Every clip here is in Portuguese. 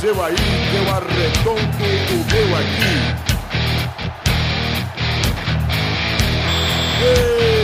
seu aí, eu arredondo o meu aqui. Está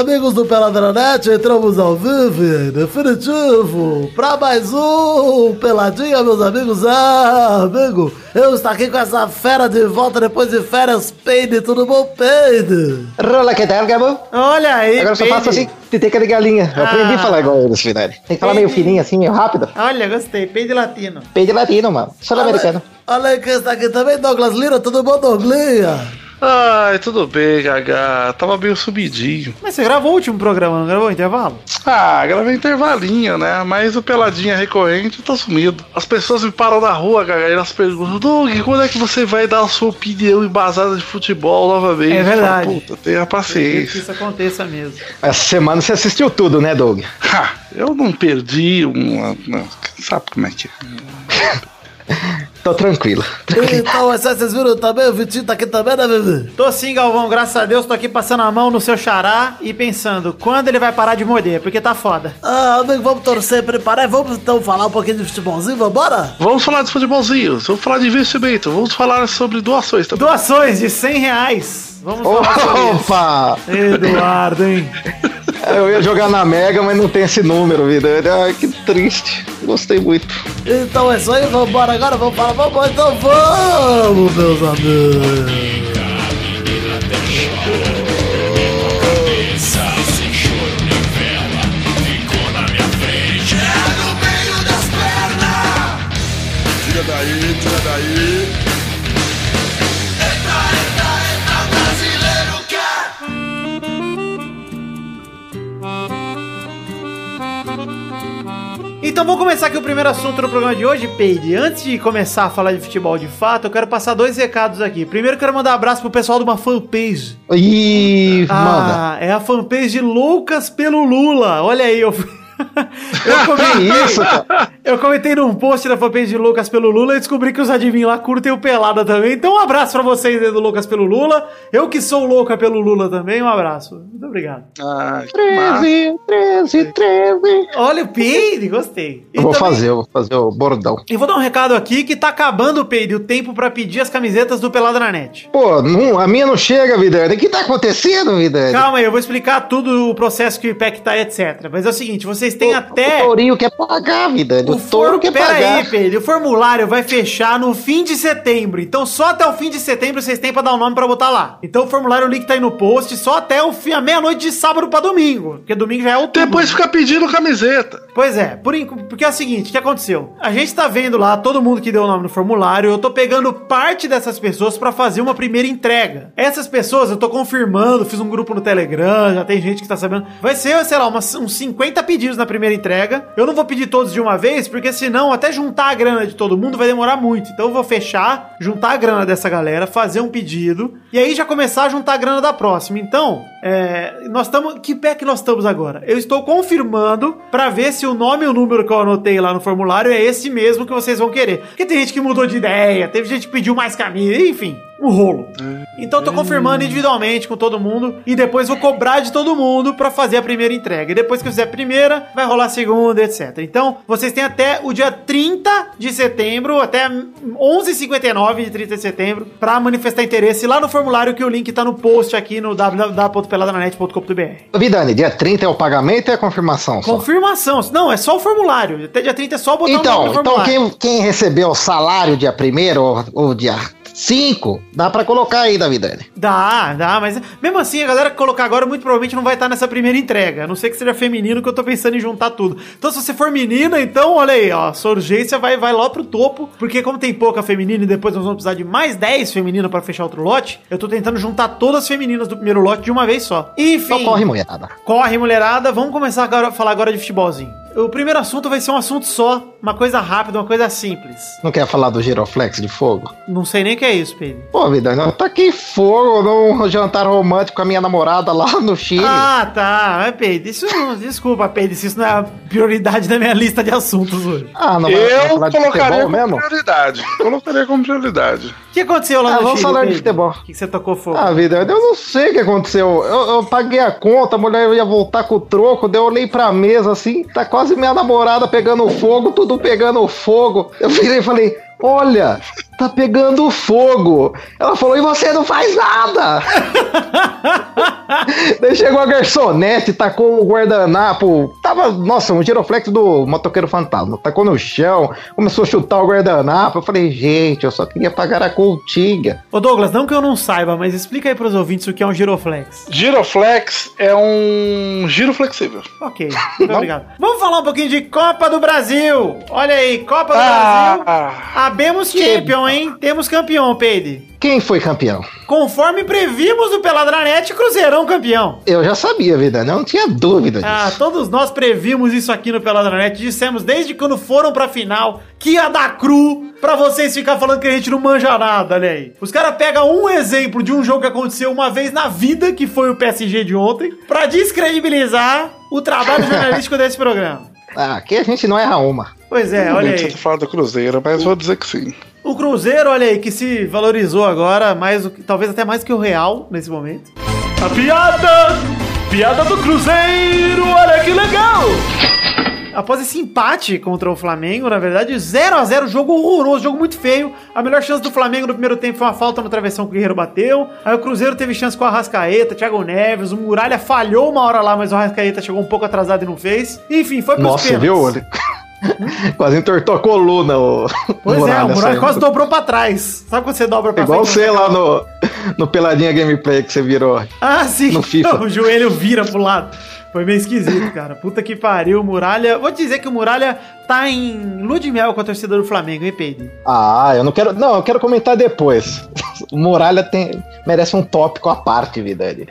amigos do Peladranet, entramos ao vivo definitivo para mais um Peladinha, meus amigos. Ah, amigo, eu estou aqui com essa fera de volta depois de férias, Peide, tudo bom, Peide? Rola, que tal, Gabo? Olha aí, Agora eu só Peide. faço assim, teteca de galinha. Eu aprendi a Ah. falar igual eles, Finari. Tem que falar meio Peide. fininho assim, meio rápido. Olha, gostei. Peide latino. Peide latino, mano. Sul-americano. Olha aí quem está aqui também, Douglas Lira, tudo bom, Douglinha? Ai, tudo bem, Gaga. Tava meio subidinho. Mas você gravou o último programa, não gravou o intervalo? Ah, gravei intervalinho, né? Mas o Peladinha recorrente tá sumido. As pessoas me param na rua, Gaga, e elas perguntam: Doug, quando é que você vai dar a sua opinião embasada de futebol novamente? É verdade. Eu falo, Puta, tenha Que paciência. isso aconteça mesmo. Essa semana você assistiu tudo, né, Doug? Ha, eu não perdi uma. Não, sabe como é que é? Tô tranquilo. Então, essa, vocês viram também, o Vitinho tá aqui também, né, bebê? Tô sim, Galvão, graças a Deus, tô aqui passando a mão no seu xará e pensando, quando ele vai parar de morder? Porque tá foda. Ah, amigo, vamos torcer, preparar e vamos então falar um pouquinho de futebolzinho, vambora? Vamos falar de futebolzinho, vamos falar de investimento, vamos falar sobre doações também. Doações de 100 reais. Vamos falar sobre isso. Opa! Eduardo, hein? Eu ia jogar na Mega, mas não tem esse número, vida. Ai, que triste. Gostei muito. Então é isso aí, vambora agora, vamos falar, vamos, então vamos, meus amigos. Então vamos começar aqui o primeiro assunto do programa de hoje, Peide. Antes de começar a falar de futebol de fato, eu quero passar dois recados aqui. Primeiro, quero mandar um abraço pro pessoal de uma fanpage. Ih, manda. Ah, é a fanpage de Loucas pelo Lula. Olha aí, eu. Eu comentei, isso, cara? eu comentei num post da fanpage de Lucas pelo Lula e descobri que os adivinhos lá curtem o Pelada também. Então um abraço pra vocês aí do Lucas pelo Lula. Eu que sou louca pelo Lula também, um abraço. Muito obrigado. Ah, que massa. 13, 13, 13. Olha o Peide, gostei. E Eu vou também- fazer, eu vou fazer o bordão. E vou dar um recado aqui que tá acabando, Peide, o tempo pra pedir as camisetas do Pelada na net. Pô, não, a minha não chega, vida. O que tá acontecendo, vida? Calma aí, eu vou explicar tudo o processo que o IPEC tá, etc. Mas é o seguinte, vocês têm até... O Tourinho quer pagar, vida. O, O touro quer Pera pagar. aí, Pedro. O formulário vai fechar no fim de setembro. Então, só até o fim de setembro vocês têm pra dar o nome pra botar lá. Então, o formulário, o link tá aí no post, só até o fim, a meia-noite de sábado pra domingo. Porque domingo já é outubro. Depois fica pedindo camiseta. Pois é, por porque é o seguinte, o que aconteceu? A gente tá vendo lá todo mundo que deu o nome no formulário, eu tô pegando parte dessas pessoas pra fazer uma primeira entrega. Essas pessoas eu tô confirmando, fiz um grupo no Telegram, já tem gente que tá sabendo. Vai ser, sei lá, umas, uns 50 pedidos na primeira entrega. Eu não vou pedir todos de uma vez, porque senão até juntar a grana de todo mundo vai demorar muito. Então eu vou fechar, juntar a grana dessa galera, fazer um pedido e aí já começar a juntar a grana da próxima. Então, é, nós estamos. Que pé que nós estamos agora? Eu estou confirmando pra ver se o nome e o número que eu anotei lá no formulário é esse mesmo que vocês vão querer. Porque tem gente que mudou de ideia, teve gente que pediu mais camisa, enfim. Um rolo. Então eu tô confirmando individualmente com todo mundo e depois vou cobrar de todo mundo pra fazer a primeira entrega. E depois que eu fizer a primeira, vai rolar a segunda, etc. Então, vocês têm até o dia 30 de setembro, até 11h59 de 30 de setembro, pra manifestar interesse lá no formulário que o link tá no post aqui no www.peladananet.com.br. Vidani, dia 30 é o pagamento e a confirmação só? Confirmação. Não, é só o formulário. Até dia 30 é só botar o Então, nome no então formulário. quem, quem recebeu o salário dia 1 ou, ou dia 5, dá pra colocar aí, Davidani. Dá, dá, mas mesmo assim, a galera que colocar agora muito provavelmente não vai estar nessa primeira entrega. A não ser que seja feminino, que eu tô pensando em juntar tudo. Então, se você for menina, então, olha aí, ó, sua urgência vai, vai lá pro topo. Porque como tem pouca feminina e depois nós vamos precisar de mais 10 femininas pra fechar outro lote, eu tô tentando juntar todas as femininas do primeiro lote de uma vez só. Enfim. Então corre, mulherada. Corre, mulherada. Vamos começar agora a falar agora de futebolzinho. O primeiro assunto vai ser um assunto só, uma coisa rápida, uma coisa simples. Não quer falar do giroflex de fogo? Não sei nem o que é isso, Pedro. Pô, vida, eu taquei fogo num jantar romântico com a minha namorada lá no Chile. Ah, tá. Mas, Pedro, isso não. Desculpa, Pedro, isso não é a prioridade da minha lista de assuntos hoje. Ah, não vai Eu colocaria como mesmo? prioridade. Colocaria como prioridade. O que aconteceu lá Ah, no vamos Chile, falar de futebol. O que, que você tocou fogo? Ah, vida, eu não sei o que aconteceu. Eu, eu paguei a conta, a mulher ia voltar com o troco, daí eu olhei pra mesa assim, tá quase minha namorada pegando fogo, tudo pegando fogo. Eu virei e falei: Olha, tá pegando fogo. Ela falou: E você não faz nada? daí chegou a garçonete, tacou o guardanapo. Tava, nossa, um giroflex do motoqueiro fantasma. Tacou no chão, começou a chutar o guardanapo. Eu falei: Gente, eu só queria pagar a continha. Ô Douglas, não que eu não saiba, mas explica aí pros ouvintes o que é um giroflex. Giroflex é um giro flexível. Ok, muito obrigado. Vamos falar um pouquinho de Copa do Brasil. Olha aí, Copa do Brasil. Ah, Abemos champion, hein? Temos campeão, Peide. Quem foi campeão? Conforme previmos do Peladranet, Cruzeirão campeão. Eu já sabia, vida, não tinha dúvida disso. Ah, todos nós previmos isso aqui no Peladranet. Dissemos desde quando foram pra final que ia dar cru pra vocês ficar falando que a gente não manja nada, olha aí. Os caras pegam um exemplo de um jogo que aconteceu uma vez na vida, que foi o PSG de ontem, pra descredibilizar o trabalho jornalístico desse programa. Ah, aqui a gente não erra uma. Pois é, olha aí. tá falando do Cruzeiro, mas vou dizer que sim. O Cruzeiro, olha aí, que se valorizou agora, mais do que- talvez até mais que o Real nesse momento. A piada! Piada do Cruzeiro, olha que legal! Após esse empate contra o Flamengo, na verdade, 0 a 0 jogo horroroso, jogo muito feio. A melhor chance do Flamengo no primeiro tempo foi uma falta no travessão que o Guerreiro bateu. Aí o Cruzeiro teve chance com a Arrascaeta, Thiago Neves, o Muralha falhou uma hora lá, mas o Arrascaeta chegou um pouco atrasado e não fez. Enfim, foi pros Nossa, pênaltis. viu? Ele- Quase entortou a coluna o Pois é, o Muralha quase dobrou pra trás. Sabe quando você dobra pra Igual frente? você lá no, no Peladinha Gameplay que você virou. Ah, sim. no FIFA. o joelho vira pro lado. Foi meio esquisito, cara. Puta que pariu, Muralha. Vou te dizer que o Muralha tá em lua de mel com a torcida do Flamengo, hein, Pedro? Ah, eu não quero. Não, eu quero comentar depois. O Muralha tem, merece um tópico à parte, vida. Ele.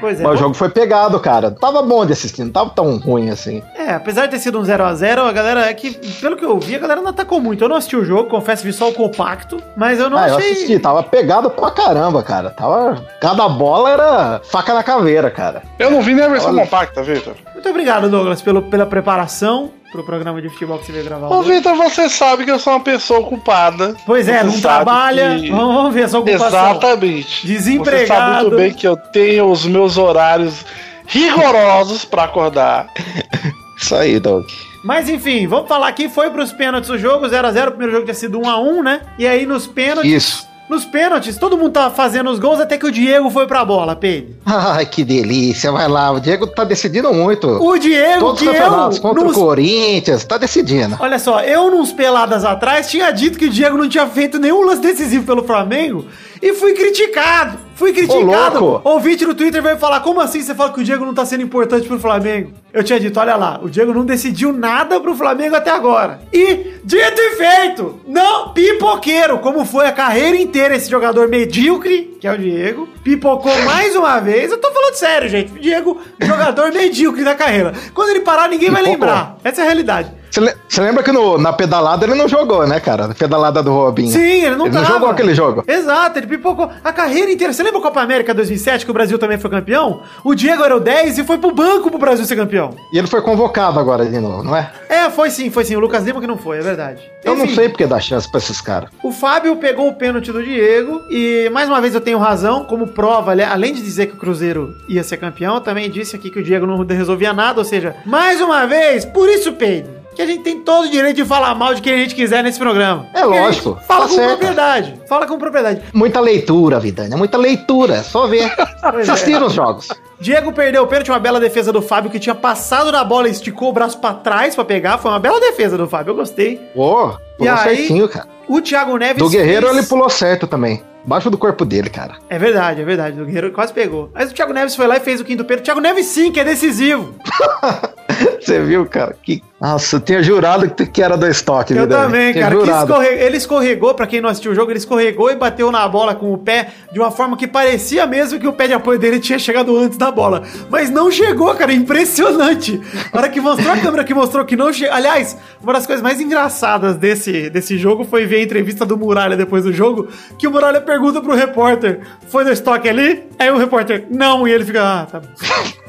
Pois é. Mas o jogo foi pegado, cara. Tava bom de assistir, não tava tão ruim assim. É, apesar de ter sido um 0x0, a galera é que, pelo que eu vi, a galera não atacou muito. Eu não assisti o jogo, confesso, vi só o compacto, mas eu não ah, eu achei. assisti, tava pegado pra caramba, cara. Tava. Cada bola era faca na caveira, cara. Eu não vi nem a versão Olha. Compacta, Vitor. Muito obrigado, Douglas, pelo, pela preparação pro programa de futebol que você veio gravar. Ô. Vitor, você sabe que eu sou uma pessoa ocupada. Pois é, Você não trabalha. que- Vamos, vamos ver essa ocupação. Exatamente. Desempregado. Você sabe muito bem que eu tenho os meus horários rigorosos pra acordar. Isso aí, Doug. Mas enfim, vamos falar aqui, foi pros pênaltis o jogo, 0x0, o primeiro jogo tinha sido 1x1, né? E aí nos pênaltis, Isso. Nos pênaltis, todo mundo tava fazendo os gols até que o Diego foi pra bola, Pedro. Ai, que delícia. Vai lá, o Diego tá decidindo muito. O Diego Todos que os campeonatos eu, contra nos- o Corinthians, tá decidindo. Olha só, eu nos peladas atrás tinha dito que o Diego não tinha feito nenhum lance decisivo pelo Flamengo e fui criticado. Fui criticado. Ouvinte no Twitter veio falar: como assim você fala que o Diego não tá sendo importante pro Flamengo? Eu tinha dito: olha lá, o Diego não decidiu nada pro Flamengo até agora. E, dito e feito, não, pipoqueiro, como foi a carreira inteira esse jogador medíocre, que é o Diego, pipocou mais uma vez. Eu tô falando sério, gente. Diego, jogador medíocre da carreira. Quando ele parar, ninguém vai lembrar. Essa é a realidade. Você le- você lembra que no- na pedalada ele não jogou, né, cara? Na pedalada do Robinho. Sim, ele não Ele tava. não jogou aquele jogo. Exato, ele pipocou a carreira inteira. Você lembra a Copa América 2007, que o Brasil também foi campeão? O Diego era o 10 e foi pro banco pro Brasil ser campeão. E ele foi convocado agora de novo, não é? É, foi sim, foi sim. O Lucas Lima que não foi, é verdade. Eu não Enfim, sei porque dá chance pra esses caras. O Fábio pegou o pênalti do Diego e, mais uma vez, eu tenho razão. Como prova, além de dizer que o Cruzeiro ia ser campeão, também disse aqui que o Diego não resolvia nada. Ou seja, mais uma vez, por isso, Pedro, que a gente tem todo o direito de falar mal de quem a gente quiser nesse programa. É lógico, gente Fala tá com certo. propriedade. Fala com propriedade. Muita leitura, Vidani. Muita leitura. é Só ver. Pois é. Assistir os jogos. Diego perdeu o pênalti, uma bela defesa do Fábio que tinha passado na bola e esticou o braço pra trás pra pegar. Foi uma bela defesa do Fábio, eu gostei. Pô, E pulou aí, certinho, cara. O Thiago Neves. Do Guerreiro fez- ele pulou certo também. Baixo do corpo dele, cara. É verdade, é verdade. Do Guerreiro quase pegou. Mas o Thiago Neves foi lá e fez o quinto pênalti. Thiago Neves sim, que é decisivo. Você viu, cara? Que... Nossa, eu tinha jurado que era do estoque. Eu Dani? também, cara. escorre- Ele escorregou, pra quem não assistiu o jogo, ele escorregou e bateu na bola com o pé de uma forma que parecia mesmo que o pé de apoio dele tinha chegado antes da bola. Mas não chegou, cara. Impressionante. A hora que mostrou a câmera que mostrou que não chegou. Aliás, uma das coisas mais engraçadas desse, desse jogo foi ver a entrevista do Muralha depois do jogo, que o Muralha pergunta pro repórter: Foi no estoque ali? Aí o repórter, não. E ele fica, ah, tá.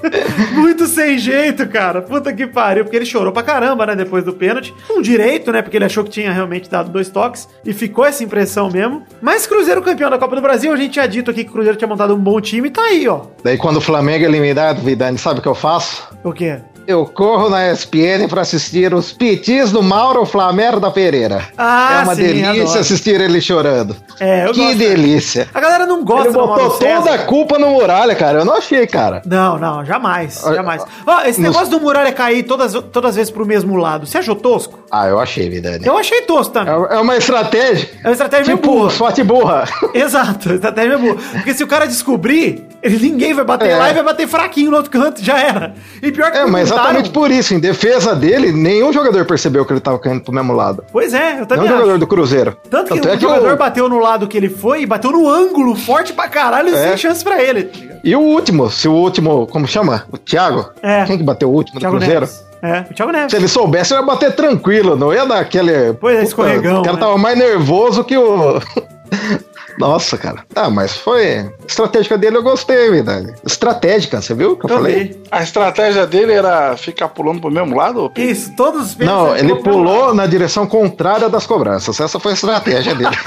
Muito sem jeito, cara. Puta que pariu. Porque ele chorou pra caramba, né? Depois do pênalti. Com direito, né? Porque ele achou que tinha realmente dado dois toques. E ficou essa impressão mesmo. Mas Cruzeiro campeão da Copa do Brasil, a gente tinha dito aqui que o Cruzeiro tinha montado um bom time tá aí, ó. Daí quando o Flamengo é eliminado, Vidani, sabe o que eu faço? O quê? Eu corro na ESPN pra assistir os pitis do Mauro Flamer da Pereira. Ah, é uma sim, delícia adoro. assistir ele chorando. É, eu que gosto. delícia. A galera não gosta Ele do Mauro botou toda César. a culpa no Muralha, cara. Eu não achei, cara. Não, não, jamais, jamais. Ó, esse nos- negócio do Muralha cair todas, todas as vezes pro mesmo lado, você achou tosco? Ah, eu achei, Vidani. Eu achei tosco também. É é uma estratégia. É uma estratégia meio Tipo, burra. sorte burra. Exato, estratégia boa. Porque se o cara descobrir, ele, ninguém vai bater É. lá e vai bater fraquinho no outro canto, já era. E pior que É, mas exatamente por isso. Em defesa dele, nenhum jogador percebeu que ele tava caindo pro mesmo lado. Pois é, eu também Nenhum acho. jogador do Cruzeiro. Tanto que Tanto o é que jogador o- bateu no lado que ele foi e bateu no ângulo, forte pra caralho, É. sem chance pra ele. tá? E o último, se o último, como chama? O Thiago? É. Quem que bateu o último Thiago do Cruzeiro? Neves. É, o Thiago Neves. Se ele soubesse, ia bater tranquilo, não ia dar aquele. Pois é, escorregão, O cara né? tava mais nervoso que o. Nossa, cara. Ah, mas foi. Estratégica dele eu gostei, verdade. Estratégica, você viu o que eu, falei? A estratégia dele era ficar pulando pro mesmo lado? Pedro? Isso, todos os Não, pênaltis ele pulou na direção contrária das cobranças. Essa foi a estratégia dele.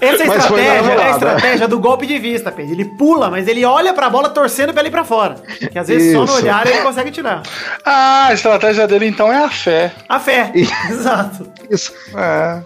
Essa é a Mas estratégia, é a estratégia do golpe de vista, Pedro. Ele pula, mas ele olha pra bola torcendo pra ele ir pra fora. Que às vezes só no Isso. olhar ele consegue tirar. Ah, a estratégia dele então é a fé. A fé. Exato. Isso. É.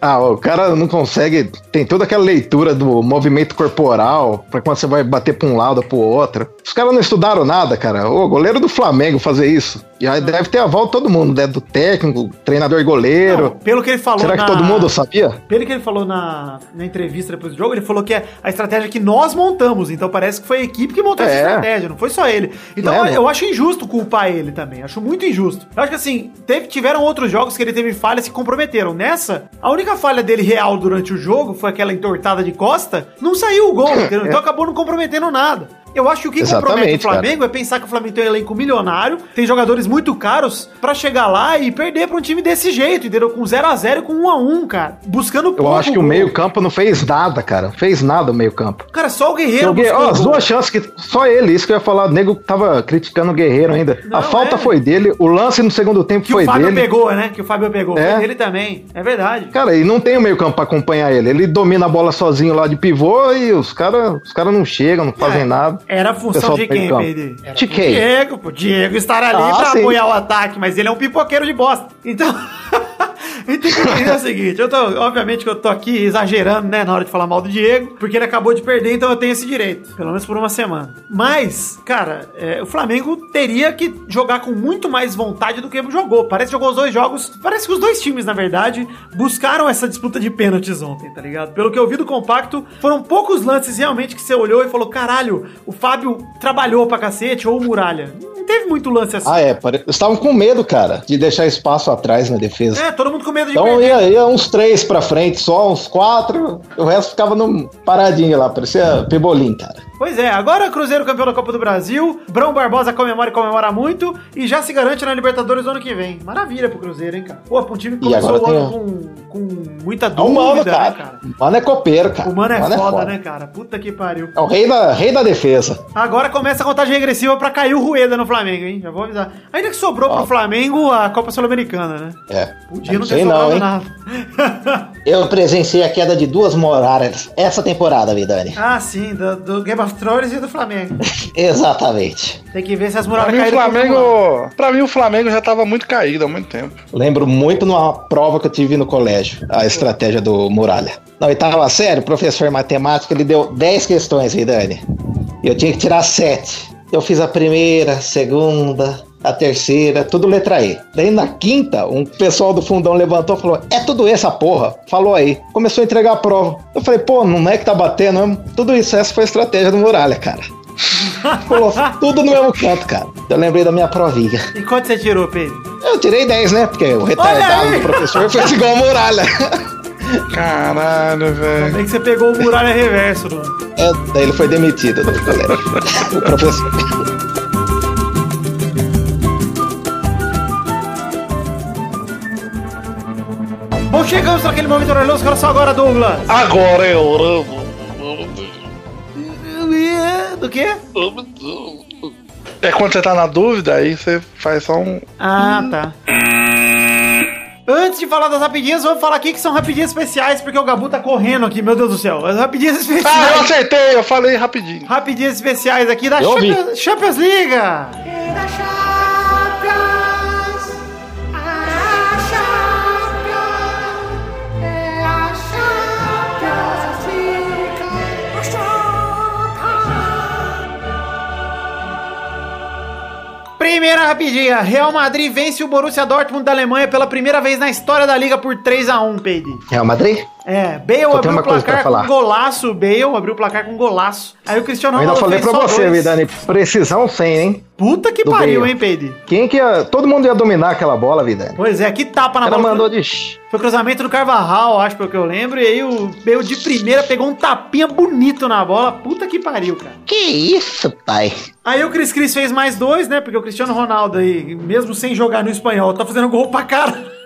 Ah, o cara não consegue. Tem toda aquela leitura do movimento corporal pra quando você vai bater pra um lado ou pro outro. Os caras não estudaram nada, cara. O goleiro do Flamengo fazer isso. E aí deve ter aval de todo mundo, né? Do técnico, treinador e goleiro. Não, pelo que ele falou Será que na- todo mundo sabia? Pelo que ele falou na, na entrevista depois do jogo, ele falou que é a estratégia que nós montamos. Então parece que foi a equipe que montou essa É. estratégia, não foi só ele. Então Não, eu, acho injusto culpar ele também. Acho muito injusto. Eu acho que assim, teve- tiveram outros jogos que ele teve falhas que comprometeram. Nessa, a única falha dele real durante o jogo foi aquela entortada de costa. Não saiu o gol, entendeu? Então acabou não comprometendo nada. Eu acho que o que compromete o Exatamente, cara. Flamengo é pensar que o Flamengo tem um elenco milionário, tem jogadores muito caros pra chegar lá e perder pra um time desse jeito, entendeu? Com 0 a 0 e com 1 a 1 cara. Buscando Eu acho que o gol. meio-campo não fez nada, cara. Fez nada o meio-campo. Cara, só o Guerreiro buscou ó, as duas chances que. Só ele, isso que eu ia falar. O nego tava criticando o Guerreiro ainda. Não, a falta é. foi dele, o lance no segundo tempo Que foi o Fábio dele. pegou, né? Que o Fábio pegou. É. Foi dele também. É verdade. Cara, e não tem o meio-campo pra acompanhar ele. Ele domina a bola sozinho lá de pivô e os caras os cara não chegam, não fazem É. nada. Era a função de quem. Pedro? Era De quem? Diego, pô. Diego estar ali Ah, pra sim. apoiar o ataque, mas ele é um pipoqueiro de bosta. Então. Gente tem que entender o seguinte, eu tô, obviamente que eu tô aqui exagerando, né, na hora de falar mal do Diego, porque ele acabou de perder, então eu tenho esse direito, pelo menos por uma semana. Mas, cara, é, o Flamengo teria que jogar com muito mais vontade do que jogou. Parece que jogou os dois jogos, parece que os dois times, na verdade, buscaram essa disputa de pênaltis ontem, tá ligado? Pelo que eu vi do compacto, foram poucos lances realmente que você olhou e falou, caralho, o Fábio trabalhou pra cacete, ou o Muralha. Não teve muito lance assim. Ah, é. pare- estavam com medo, cara, de deixar espaço atrás na defesa. É, todo mundo com medo de Então perder. ia, ia uns três pra frente, só uns quatro. O resto ficava no paradinho lá, parecia pebolim, cara. Pois é, agora Cruzeiro campeão da Copa do Brasil, Brão Barbosa comemora e comemora muito e já se garante na Libertadores do ano que vem. Maravilha pro Cruzeiro, hein, cara? Pô, um time que começou o ano com, com muita É um mano, dúvida, cara. né, cara? O mano é copeiro, cara. O mano é foda, né, cara? Puta que pariu. É o rei da, rei da defesa. Agora começa a contagem regressiva pra cair o Rueda no Flamengo, hein? Já vou avisar. Ainda que sobrou pro Ó. Flamengo a Copa Sul-Americana, né? É. Podia não ter sei sobrado não, nada. Eu presenciei a queda de duas muralhas essa temporada, Vidani. ah, sim, do, do Game of Thrones e do Flamengo. Exatamente. Tem que ver se as Pra muralhas mim, caíram. Flamengo. Pra mim, o Flamengo já tava muito caído há muito tempo. Lembro muito numa prova que eu tive no colégio, a estratégia do Muralha. Na oitava série, o professor matemático ele deu 10 questões, Vidani. E eu tinha que tirar 7. Eu fiz a primeira, a segunda, a terceira, tudo letra E. Daí na quinta, um pessoal do fundão levantou e falou: É tudo essa porra. Falou aí. Começou a entregar a prova. Eu falei: Pô, não é que tá batendo? Tudo isso, essa foi a estratégia do Muralha, cara. Pulou tudo no mesmo canto, cara. Eu lembrei da minha provinha. E quanto você tirou, Pedro? Eu tirei 10, né? Porque o retardado do professor fez igual a muralha. Caralho, velho. Bem que você pegou o muralha reverso, Bruno. É, daí ele foi demitido do colégio. O professor. Chegamos naquele momento orgulhoso, quero só agora, Douglas. Agora é orando. Do quê? É quando você tá na dúvida, aí você faz só um. Ah, tá. Antes de falar das rapidinhas, vamos falar aqui que são rapidinhas especiais, porque o Gabu tá correndo aqui, meu Deus do céu. As rapidinhas Ah, eu especiais. acertei, eu falei rapidinho. rapidinhas especiais aqui da. Champions, Champions League. Primeira rapidinha. Real Madrid vence o Borussia Dortmund da Alemanha pela primeira vez na história da liga por 3 a 1 Peide. Real Madrid? É, Bale tenho abriu o placar com golaço, Bale abriu o placar com golaço. Aí o Cristiano Eu ainda Ronaldo falei fez pra só você, dois. Vidani. Precisão 100, hein? Puta que do pariu, Bale. hein, Peide? Quem que ia... Todo mundo ia dominar aquela bola, Vidani. Pois é, que tapa O na cara bola. mandou de... Foi cruzamento do Carvajal, acho pelo que eu lembro. E aí o Bale de primeira pegou um tapinha bonito na bola. Puta que pariu, cara. Que isso, pai? Aí o Cris Cris fez mais dois, né? Porque o Cristiano Ronaldo aí, mesmo sem jogar no espanhol, tá fazendo gol pra cara.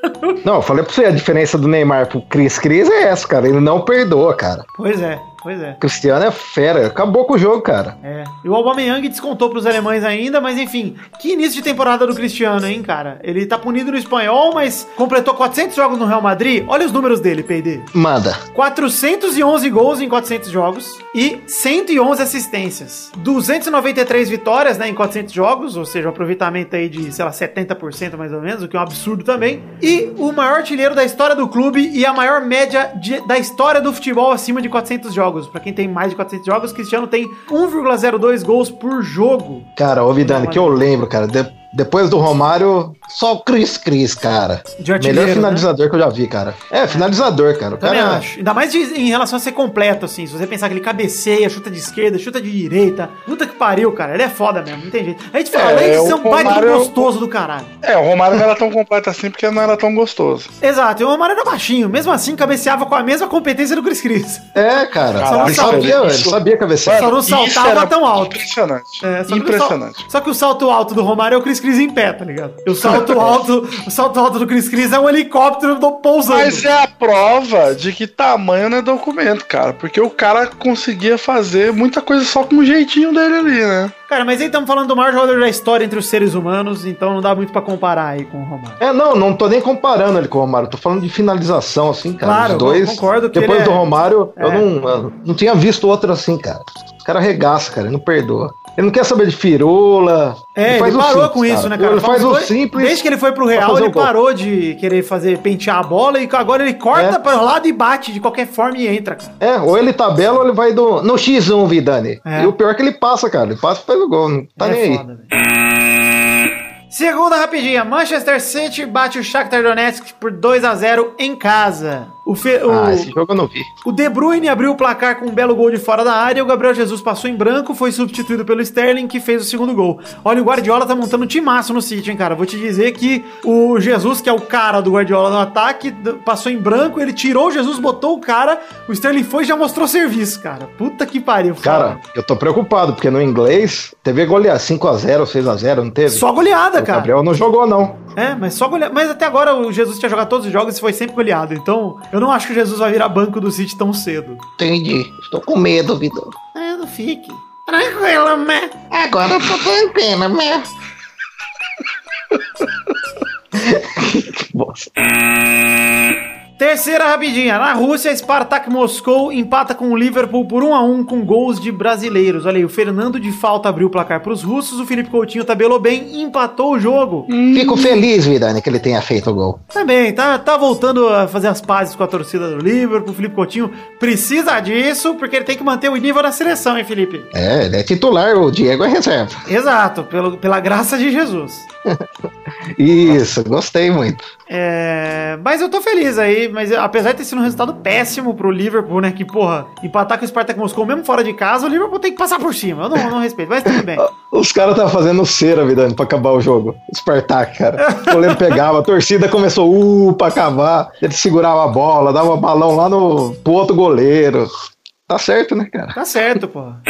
Não, eu falei pra você, a diferença do Neymar pro Cris Cris é essa, cara. Ele não perdoa, cara. pois é, pois é. O Cristiano é fera. Acabou com o jogo, cara. É. E o Aubameyang descontou pros alemães ainda, mas enfim, que início de temporada do Cristiano, hein, cara? Ele tá punido no espanhol, mas completou 400 jogos no Real Madrid. Olha os números dele, PD. Manda. 411 gols em 400 jogos e 111 assistências. 293 vitórias, né, em 400 jogos, ou seja, um aproveitamento aí de, sei lá, 70% mais ou menos, o que é um absurdo também. E o maior artilheiro da história do clube e a maior média de- da história do futebol acima de 400 jogos. Pra quem tem mais de 400 jogos, Cristiano tem 1,02 gols por jogo. Cara, ô Vidani, que eu lembro, cara. de- depois do Romário, só o Cris Cris, cara. Melhor finalizador que eu já vi, cara. É, finalizador, cara. O Também cara. acho. Ainda mais de- em relação a ser completo, assim. Se você pensar que ele cabeceia, chuta de esquerda, chuta de direita. Puta que pariu, cara. Ele é foda mesmo, não tem jeito. A gente fala, É, além de ser um baita Romário- gostoso do caralho. É, o Romário não era tão completo assim porque não era tão gostoso. Exato, e o Romário era baixinho. Mesmo assim, cabeceava com a mesma competência do Cris Cris. É, cara. Caraca, ele sabia, velho, ele isso- sabia cabecear. Só não saltava tão alto. Impressionante. É, só que o impressionante. sal- Só que o salto alto do Romário é o Cris Cris em pé, tá ligado? E o salto alto, o salto alto do Cris Cris é um helicóptero do- pousando. Mas é a prova de que tamanho não é documento, cara. Porque o cara conseguia fazer muita coisa só com o jeitinho dele ali, né? Cara, mas aí estamos falando do maior jogador da história entre os seres humanos, então não dá muito pra comparar aí com o Romário. É, não, não tô nem comparando ele com o Romário. Tô falando de finalização, assim, cara. Claro, Os dois. eu concordo que Depois ele do é- Romário, eu É. não, eu não tinha visto outro assim, cara. Os caras arregaçam, cara. Ele não perdoa. Ele não quer saber de firula. É, ele, o parou simples, com isso, né, cara? Ele faz Faz o simples. Desde que ele foi pro Real, ele o gol. parou de querer fazer pentear a bola e agora ele corta É. para lado e bate de qualquer forma e entra, cara. É, ou ele tabela ou ele vai do, no X1, Vidani. É. E o pior é que ele passa, cara. Ele passa e faz o gol. Não tá é nem aí. foda, velho. Segunda rapidinha, Manchester City bate o Shakhtar Donetsk por 2 a 0 em casa. O, Fe- o- Ah, esse jogo eu não vi. O De Bruyne abriu o placar com um belo gol de fora da área. O Gabriel Jesus passou em branco, foi substituído pelo Sterling, que fez o segundo gol. Olha, o Guardiola tá montando um timaço no City, hein, cara. Vou te dizer que o Jesus, que é o cara do Guardiola no ataque, passou em branco, ele tirou o Jesus, botou o cara, o Sterling foi e já mostrou serviço, cara. Puta que pariu. Cara, eu tô preocupado, porque no inglês teve golear 5x0, 6x0, não teve? Só goleada, o cara. Gabriel não jogou, não. É, mas só goleada. Mas até agora o Jesus tinha jogado todos os jogos e foi sempre goleado. Então, eu não acho que o Jesus vai virar banco do City tão cedo. Entendi. Estou com medo, Vitor. É, não fique. Tranquilo, né? Agora eu tô tranquilo, né? que bosta. Terceira rapidinha. Na Rússia, Spartak Moscou empata com o Liverpool por 1 a 1 com gols de brasileiros. Olha aí, o Fernando de Falta abriu o placar para os russos, o Felipe Coutinho tabelou bem e empatou o jogo. Fico feliz, Vidani, que ele tenha feito o gol. Também, tá, tá voltando a fazer as pazes com a torcida do Liverpool. O Felipe Coutinho precisa disso, porque ele tem que manter o nível na seleção, hein, Felipe? É, ele é titular, o Diego é reserva. Exato, pelo, pela graça de Jesus. Isso, gostei muito. É, mas eu tô feliz aí. Mas apesar de ter sido um resultado péssimo pro Liverpool, né? Que, porra, empatar com o Spartak Moscou mesmo fora de casa, o Liverpool tem que passar por cima. Eu não, não respeito, mas tudo bem. Os caras estavam fazendo cera, Vidani, pra acabar o jogo. Spartak, cara. O goleiro pegava, a torcida começou, uh, pra acabar. Ele segurava a bola, dava balão lá no, pro outro goleiro. Tá certo, né, cara? Tá certo, porra.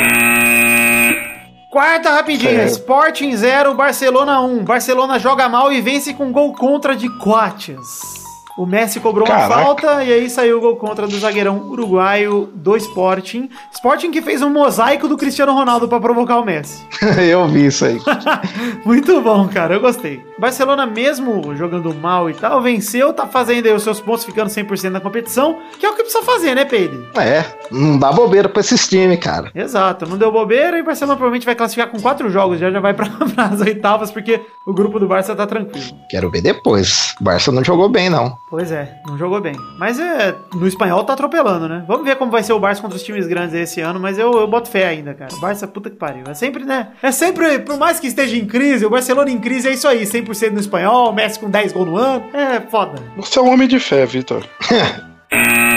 Quarta rapidinha. Sporting 0, Barcelona 1. Barcelona joga mal e vence com gol contra de Coates. O Messi cobrou uma Caraca. falta e aí saiu o gol contra do zagueirão uruguaio do Sporting. Sporting que fez um mosaico do Cristiano Ronaldo pra provocar o Messi. Eu vi isso aí. Muito bom, cara, eu gostei. Barcelona, mesmo jogando mal e tal, venceu, tá fazendo aí os seus pontos, ficando 100% na competição, que é o que precisa fazer, né, Pedro? É, não dá bobeira pra esses times, cara. Exato, não deu bobeira e o Barcelona provavelmente vai classificar com quatro jogos, já já vai para as oitavas, porque o grupo do Barça tá tranquilo. Quero ver depois. O Barça não jogou bem, não. Pois é, não jogou bem. Mas é, no espanhol tá atropelando, né? Vamos ver como vai ser o Barça contra os times grandes esse ano, mas eu, eu boto fé ainda, cara. O Barça, puta que pariu. É sempre, né? É sempre, por mais que esteja em crise, o Barcelona em crise é isso aí, 100% no espanhol, Messi com 10 gols no ano. É foda. Você é um homem de fé, Vitor.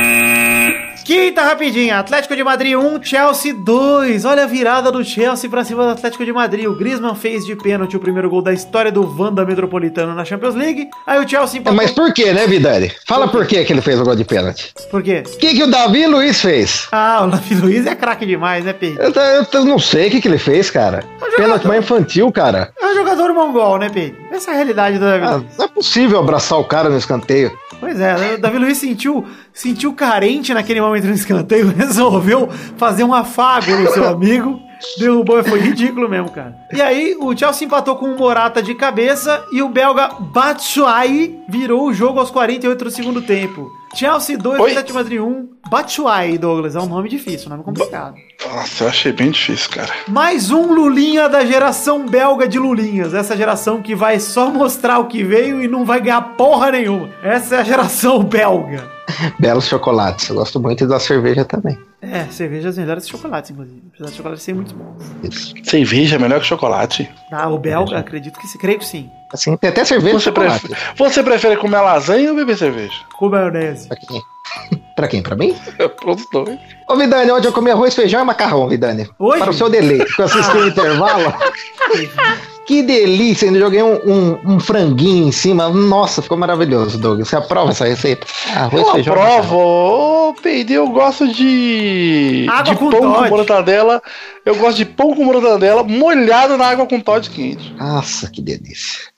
Quinta rapidinha, Atlético de Madrid 1, Chelsea 2. Olha a virada do Chelsea pra cima do Atlético de Madrid. O Griezmann fez de pênalti o primeiro gol da história do Wanda Metropolitano na Champions League. Aí o Chelsea É, empatou. Mas por que, né, Vidani? Fala por que que ele fez o gol de pênalti. Por quê? O que, que o Davi Luiz fez? Ah, o Davi Luiz é craque demais, né, Pedro? Eu, eu- eu não sei o que, que ele fez, cara. jogador. Pênalti mais infantil, cara. É um jogador mongol, né, Pedro? Essa é a realidade do Davi Ah, Luiz. não é possível abraçar o cara no escanteio. Pois é, o Davi Luiz sentiu, sentiu carente naquele momento no escanteio, resolveu fazer um afago no seu amigo. Derrubou, foi ridículo mesmo, cara. E aí, o Chelsea empatou com o Morata de cabeça e o belga Batshuayi virou o jogo aos 48 do segundo tempo. Chelsea 2, Oi? Atlético Madrid 1. Batshuayi, Douglas, é um nome difícil, um nome complicado. Nossa, eu achei bem difícil, cara. Mais um Lulinha da geração belga de Lulinhas. Essa geração que vai só mostrar o que veio e não vai ganhar porra nenhuma. Essa é a geração belga. Belos chocolates. Eu gosto muito da cerveja também. É, cervejas melhores que chocolates, inclusive. Apesar de chocolates serem muito bons. Isso. Cerveja é melhor que chocolate. Ah, o belga, acredito que sim. Creio que sim. Assim, tem até cerveja Você, chocolate. prefere, você prefere comer lasanha ou beber cerveja? Com maionese. Pra quem? pra quem? Pra mim? Pros dois. Ô, Vidani, ontem eu comi arroz, feijão e macarrão, Vidani. Hoje? Para o seu deleite, que eu assisti o intervalo. Que delícia, ainda joguei um, um- um franguinho em cima. Nossa, ficou maravilhoso, Douglas. Você aprova essa receita? Arroz, Eu feijão. aprovo. Ô, Peide, eu gosto de. Água de com pão Toddy. com mortadela. Eu gosto de pão com mortadela molhado na água com Todd quente. Nossa, que delícia.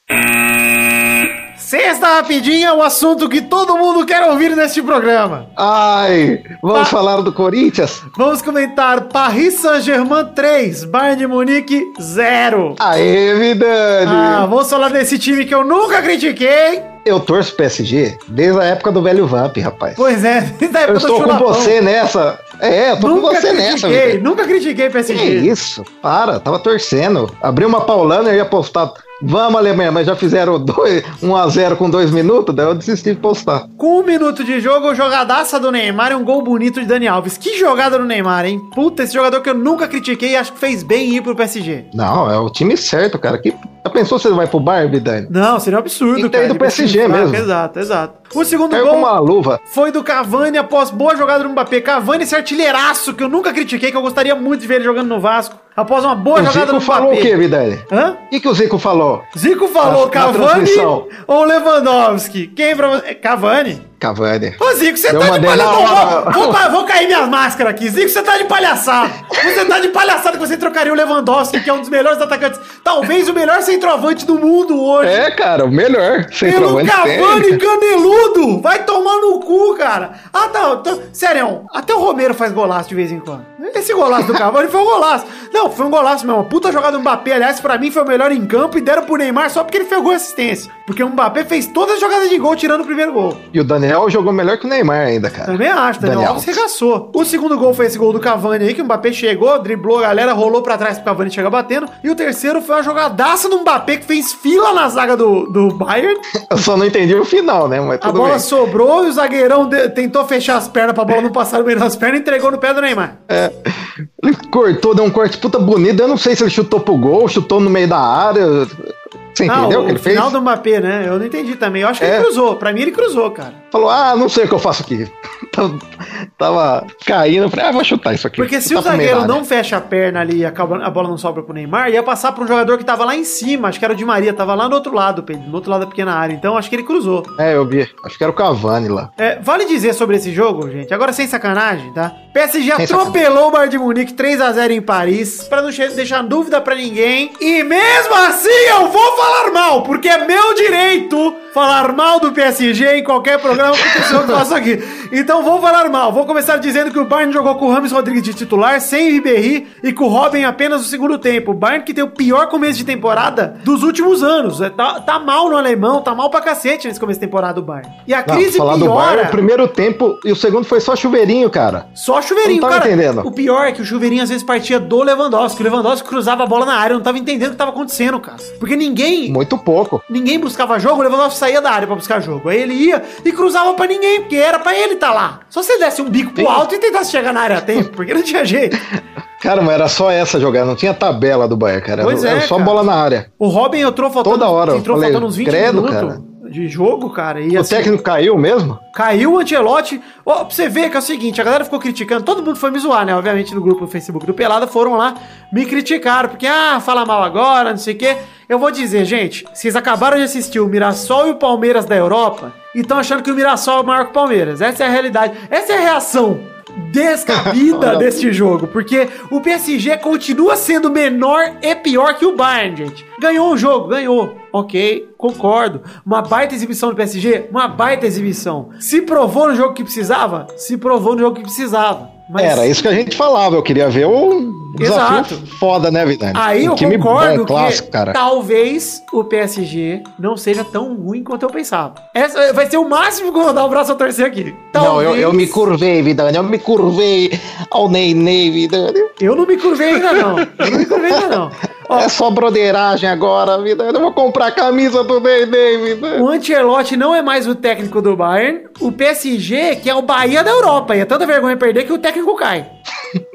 Sexta rapidinha, o assunto que todo mundo quer ouvir neste programa. Ai, vamos Ah. falar do Corinthians? Vamos comentar Paris Saint-Germain 3, Bayern de Munique 0. Aê, Vidani! Ah, vamos falar desse time que eu nunca critiquei. Eu torço PSG desde a época do velho Vamp, rapaz. Pois é, da época eu estou com você nessa. É, eu tô com Nunca você nessa, Vidani. nunca critiquei PSG. Que isso? Para, tava torcendo. Abriu uma paulana e ia postar. Vamos, Alemanha, mas já fizeram 1x0 com 2 minutos, daí eu desisti de postar. Com um minuto de jogo, jogadaça do Neymar e um gol bonito de Dani Alves. Que jogada do Neymar, hein? Puta, esse jogador que eu nunca critiquei e acho que fez bem ir pro PSG. Não, é o time certo, cara. Que... Já pensou se ele vai pro Barbie, Dani? Não, seria um absurdo, ter cara. Ele pro PSG fraco, mesmo. Exato, exato. O segundo Caiu gol uma luva. foi do Cavani após boa jogada do Mbappé. Cavani, esse artilheiraço que eu nunca critiquei, que eu gostaria muito de ver ele jogando no Vasco. Após uma boa O jogada Zico do falou o Mbappé. quê, Vidani? Hã? O que, que o Zico falou? Zico falou Na- na Cavani transmissão. ou Lewandowski? Quem pra você? Cavani. Cavani. Ô, Zico, você Deu tá de palhaçada. Vou, vou, ca- vou cair minhas máscaras aqui. Zico, você tá de palhaçada. Você tá de palhaçada que você trocaria o Lewandowski, que é um dos melhores atacantes. Talvez o melhor centroavante do mundo hoje. É, cara, o melhor. Pelo Centroavante Cavani tem. caneludo! Vai tomar no cu, cara! Ah, tá, tá. Sério, até o Romero faz golaço de vez em quando. Esse golaço do Cavani foi um golaço. Não, foi um golaço mesmo. Puta jogada do Mbappé, aliás, pra mim foi o melhor em campo e deram pro Neymar só porque ele fez gol assistência. Porque o Mbappé fez todas as jogadas de gol tirando o primeiro gol. E o Daniel jogou melhor que o Neymar ainda, cara. Também acho, Daniel Daniel. Alves regaçou. O segundo gol foi esse gol do Cavani aí, que o Mbappé chegou, driblou a galera, rolou pra trás pro Cavani chegar batendo. E o terceiro foi uma jogadaça do Mbappé que fez fila na zaga do, do Bayern. Eu só não entendi o final, né? Mas A bola bem. sobrou e o zagueirão de- tentou fechar as pernas pra bola não passar no meio das pernas e entregou no pé do Neymar. Ele cortou, deu um corte puta bonito. Eu não sei se ele chutou pro gol, chutou no meio da área. Você Não, entendeu o que ele fez? final do Mbappé, né? Eu não entendi também. Eu acho que É. ele cruzou. Pra mim, ele cruzou, cara. Falou, ah, não sei o que eu faço aqui. Tava- Tava caindo, eu falei, ah, vou chutar isso aqui. Porque se o zagueiro não fecha a perna ali e a bola não sobra pro Neymar, ia passar pra um jogador que tava lá em cima. Acho que era o Di Maria, tava lá no outro lado, Pedro, no outro lado da pequena área. Então acho que ele cruzou. É, eu vi. Acho que era o Cavani lá. É, vale dizer sobre esse jogo, gente, agora sem sacanagem, tá? PSG atropelou o Bayern de Munique 3 a 0 em Paris, pra não deixar dúvida pra ninguém. E mesmo assim eu vou falar mal, porque é meu direito falar mal do PSG em qualquer programa que eu faço aqui. Então vou falar mal. Vou começar dizendo que o Bayern jogou com o Rames Rodrigues de titular, sem Ribéry e com o Robin apenas no segundo tempo. O Bayern que tem o pior começo de temporada dos últimos anos. É, Tá, tá mal no alemão, tá mal pra cacete nesse começo de temporada do Bayern. E a Não, crise falar do piora... Bayern, o primeiro tempo e o segundo foi só chuveirinho, cara. Só chuveirinho, Não tava cara. entendendo. O pior é que o chuveirinho às vezes partia do Lewandowski. O Lewandowski cruzava a bola na área, eu não tava entendendo o que tava acontecendo, cara. Porque ninguém. Muito pouco. Ninguém buscava jogo, o Lewandowski saía da área pra buscar jogo. Aí ele ia e cruzava pra ninguém, porque era pra ele estar lá. Só se ele desse um bico pro alto e tentasse chegar na área a tempo, porque não tinha jeito. Cara, mas era só essa jogada, não tinha tabela do Bayern, cara. Pois era, é, era só cara. bola na área. O Robin entrou faltando, Toda hora, entrou falei, faltando uns 20 credo, minutos cara. De jogo, cara. E O assim, técnico caiu mesmo? Caiu o Antelote. Ó, pra você ver que é o seguinte, a galera ficou criticando, todo mundo foi me zoar, né? Obviamente no grupo do Facebook do Pelada foram lá, me criticaram, porque, ah, fala mal agora, não sei o quê. Eu vou dizer, gente, vocês acabaram de assistir o Mirassol e o Palmeiras da Europa e estão achando que o Mirassol é maior que o Palmeiras. Essa é a realidade. Essa é a reação descabida deste jogo, porque o PSG continua sendo menor e pior que o Bayern, gente. Ganhou um jogo, ganhou. Ok, concordo. Uma baita exibição do PSG, uma baita exibição. Se provou no jogo que precisava? Se provou no jogo que precisava. Mas Era isso que a gente falava. Eu queria ver um desafio Exato. foda, né, Vidani? Aí um eu time concordo bom, clássico, que cara. talvez o PSG não seja tão ruim quanto eu pensava. Essa vai ser o máximo que eu vou dar o braço a torcer aqui. Não, eu, Talvez- eu me curvei, Vidani. Eu me curvei ao Ney Ney, Vidani. Eu não me curvei ainda não. Eu não me curvei ainda não. É só broderagem agora, Vidani. Eu vou comprar a camisa do Ney, Vidani. O Ancelotti não é mais o técnico do Bayern. O PSG, que é o Bahia da Europa. E é tanta vergonha perder que o técnico cai.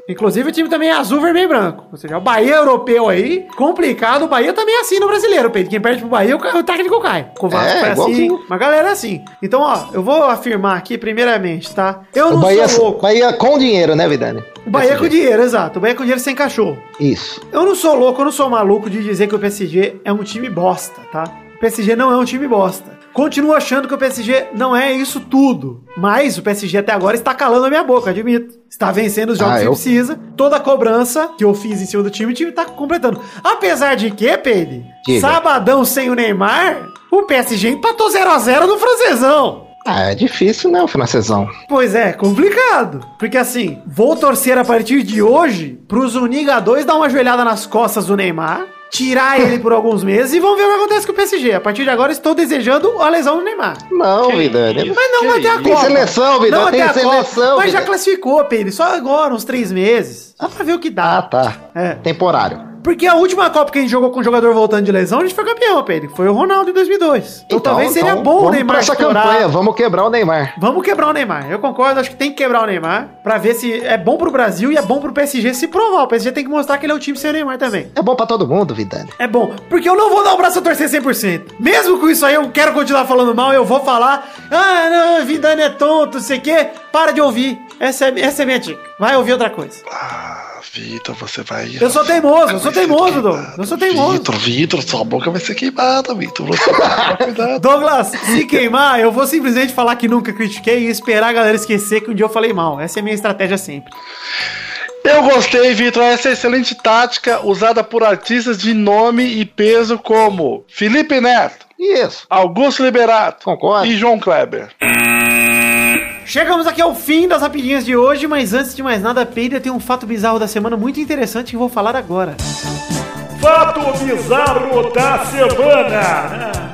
Inclusive o time também é azul, vermelho e branco. Ou seja, o Bahia europeu aí, complicado. O Bahia também é assim no brasileiro, Pedro. Quem perde pro Bahia, o o técnico cai. O Vasco É, foi assim. Uma galera é assim. Então, ó, eu vou afirmar aqui, primeiramente, tá? Eu O não Bahia, sou louco. Bahia com dinheiro, né, Vidani? O Bahia Desse com dinheiro, exato. O Bahia com dinheiro sem cachorro. Isso. Eu não sou louco, eu não sou maluco de dizer que o PSG é um time bosta, tá? O PSG não é um time bosta. Continuo achando que o PSG não é isso tudo. Mas o PSG até agora está calando a minha boca, admito. Está vencendo os jogos Ah, que eu- precisa. Toda a cobrança que eu fiz em cima do time, o time tá completando. Apesar de que, Pedro, sabadão sem o Neymar, o PSG empatou 0x0 no francesão. Ah, é difícil, né, o francesão? Pois é, complicado. Porque assim, vou torcer a partir de hoje pros Uniga 2 dar uma joelhada nas costas do Neymar, tirar ele por alguns meses e vamos ver o que acontece com o PSG. A partir de agora estou desejando a lesão do Neymar. Não, Vidani. Mas não ter a? Copa. Tem seleção, vai tem ter a Copa. seleção, Mas já classificou, Pedro. Só agora, uns três meses. Só pra ver o que Ah, dá. tá. É. Temporário. Porque a última Copa que a gente jogou com o jogador voltando de lesão, a gente foi campeão, Pedro. Foi o Ronaldo em 2002. Então, talvez seria bom o Neymar essa estourar. campanha, vamos quebrar o Neymar. Vamos quebrar o Neymar. Eu concordo, acho que tem que quebrar o Neymar pra ver se é bom pro Brasil e é bom pro PSG se provar. O PSG tem que mostrar que ele é um time sem o Neymar também. É bom pra todo mundo, Vidani. É bom, porque eu não vou dar o braço a torcer 100%. Mesmo com isso aí, eu quero continuar falando mal, eu vou falar, ah, não, Vidane é tonto, não sei o quê. Para de ouvir. Essa é, essa é minha dica. Vai ouvir outra coisa. Ah, Vitor, você vai. Eu sou teimoso, eu sou teimoso, Douglas. Eu sou teimoso. Vitor, Vitor, sua boca vai ser queimada, Vitor. Você vai cuidado. Douglas, se queimar, eu vou simplesmente falar que nunca critiquei e esperar a galera esquecer que um dia eu falei mal. Essa é a minha estratégia sempre. Eu gostei, Vitor. Essa é excelente tática usada por artistas de nome e peso como Felipe Neto, Isso. Augusto Liberato Concordo. e João Kleber. Chegamos aqui ao fim das rapidinhas de hoje, mas antes de mais nada, Peida tem um fato bizarro da semana muito interessante que vou falar agora. Fato bizarro da semana.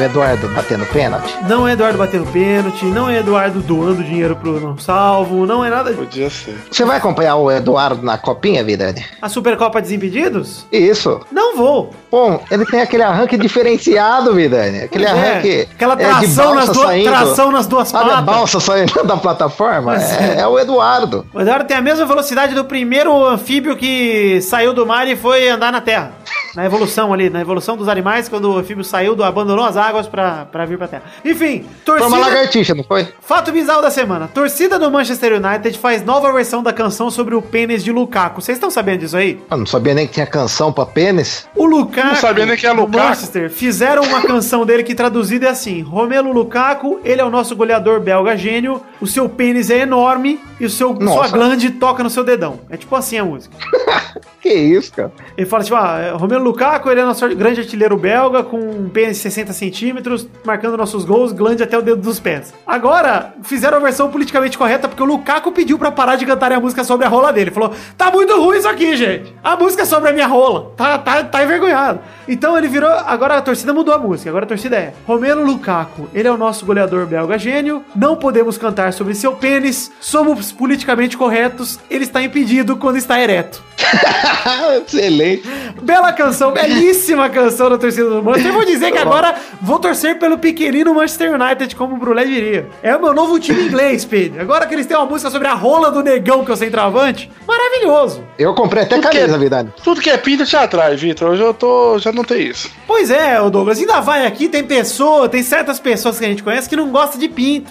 O Eduardo batendo pênalti? Não é Eduardo batendo pênalti, não é Eduardo doando dinheiro pro não salvo, não é nada. Podia ser. Você vai acompanhar o Eduardo na copinha, Vidani? A Supercopa Desimpedidos? Isso. Não vou. Bom, ele tem aquele arranque diferenciado, Vidani. Aquele Pois é, arranque. aquela é, de tração, nas balsa duas, saindo. tração nas duas Sabe a patas. balsa saindo da plataforma? É, é. é o Eduardo. O Eduardo tem a mesma velocidade do primeiro anfíbio que saiu do mar e foi andar na terra. Na evolução ali, na evolução dos animais, quando o anfíbio saiu, do, abandonou as águas pra, pra vir pra terra. Enfim, Foi uma torcida... lagartixa, não foi? Fato bizarro da semana. Torcida do Manchester United faz nova versão da canção sobre o pênis de Lukaku. Vocês estão sabendo disso aí? Eu não sabia nem que tinha canção pra pênis. O Lukaku, Não sabia nem que é do Lukaku. Manchester, fizeram uma canção dele que traduzida é assim: Romelu Lukaku, ele é o nosso goleador belga gênio, o seu pênis é enorme e o seu, sua glande toca no seu dedão. É tipo assim a música. Que isso, cara? Ele fala tipo, ah, é, Romelu Lukaku, ele é nosso grande artilheiro belga, com um pênis de 60 centímetros, marcando nossos gols, glande até o dedo dos pés. Agora, fizeram a versão politicamente correta, porque o Lukaku pediu pra parar de cantar a música sobre a rola dele. Falou, tá muito ruim isso aqui, gente. A música é sobre a minha rola. Tá, tá, tá envergonhado. Então ele virou, agora a torcida mudou a música, agora a torcida é, Romelu Lukaku, ele é o nosso goleador belga gênio, não podemos cantar sobre seu pênis, somos politicamente corretos, ele está impedido quando está ereto. Excelente. Bela canção, belíssima canção da torcida do Manchester. Eu vou dizer que agora vou torcer pelo pequenino Manchester United, como o Brulé diria. É o meu novo time inglês, Pedro. Agora que eles têm uma música sobre a rola do negão que eu sei travante, maravilhoso. Eu comprei até Tudo camisa, é- Vidani. Tudo que é pinta te atrai, Vitor. Hoje eu tô. Já não tem isso. Pois é, ô Douglas, ainda vai aqui, tem pessoa, tem certas pessoas que a gente conhece que não gostam de pinto.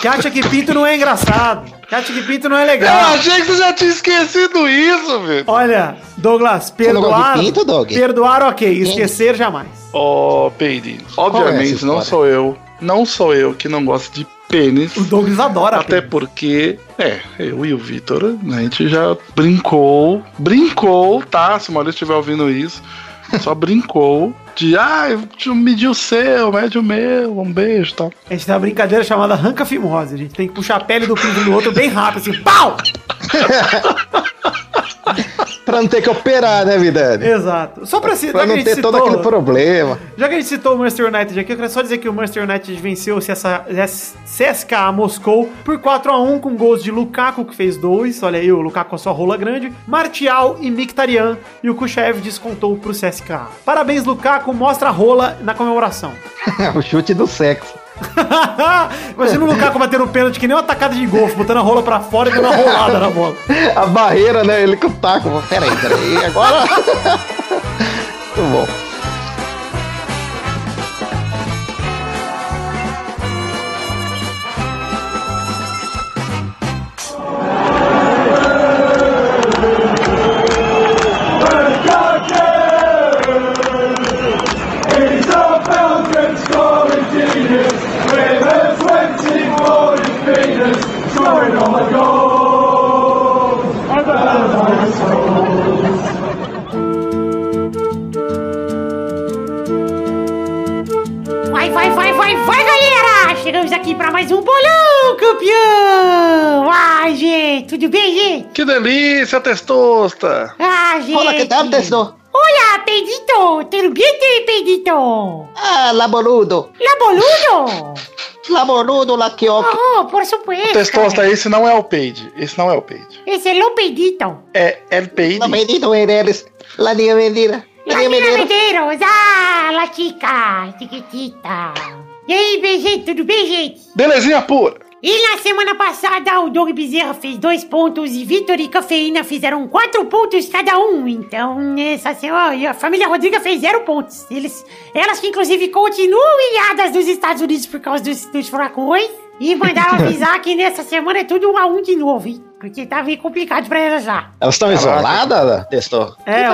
que acha que pinto não é engraçado. Que pinto não é Eu legal. achei que você já tinha esquecido isso, Vitor. Olha, Douglas, gosta de perdoar. pinto, Doug? Perdoar, ok. Esquecer jamais. Ô, Peide, Qual é obviamente essa não sou eu. Não sou eu que não gosto de pênis. O Douglas adora Até pinto. porque, é, eu e o Vitor, a gente já brincou, brincou, tá? Se o Maurício estiver ouvindo isso, só brincou de, ah, eu medi o seu, mede o meu, um beijo e tal. A gente tem uma brincadeira chamada arranca fimose. A gente tem que puxar a pele do pinto do outro bem rápido, assim, pau! Pra não ter que operar, né, Vidani? Exato. Só pra, citar Pra que a não gente ter citou, todo aquele problema. já que a gente citou o Manchester United aqui, eu queria só dizer que o Manchester United venceu o CSA CSKA Moscou por 4x1 com gols de Lukaku, que fez dois. Olha aí, o Lukaku com a sua rola grande. Martial e Mkhitaryan. E o Kuchev descontou pro CSKA. Parabéns, Lukaku. Mostra a rola na comemoração. o chute do sexo. Imagina o Lukaku batendo pênalti que nem uma tacada de golfe, botando a rola pra fora e dando uma rolada na bola. A barreira, né? Ele com o taco. Peraí, peraí. Agora. Muito bom. Vai, vai, vai, vai, vai, galera! Chegamos aqui pra mais um bolão, campeão! Ai, gente, tudo bem, gente? Que delícia, testosta! Ah, gente! Olá, que tal, testou? Olá, Pedito! Tudo bem, Pedito? Ah, laboludo. La boludo? Laboludo, laquioque. Oh, por supuesto! Testosta, esse não é o Peide. Esse não é o Peide. Esse é o Pedito. É El Peide. No bendito eres. La niña mentira. La niña. Medeiros! Ah, la chica, chiquitita! E aí, bem, gente, tudo bem, gente? Belezinha pura. E na semana passada, o Doug Bezerra fez dois pontos e Vitor e Cafeína fizeram quatro pontos cada um. Então, nessa semana, e a família Rodriga fez zero pontos. Eles, elas que, inclusive, continuam ilhadas dos Estados Unidos por causa dos, dos furacões. E mandaram avisar que nessa semana é tudo um a um de novo, hein? Porque tá meio complicado pra elas já. Elas estão isoladas, testou? O que É, tá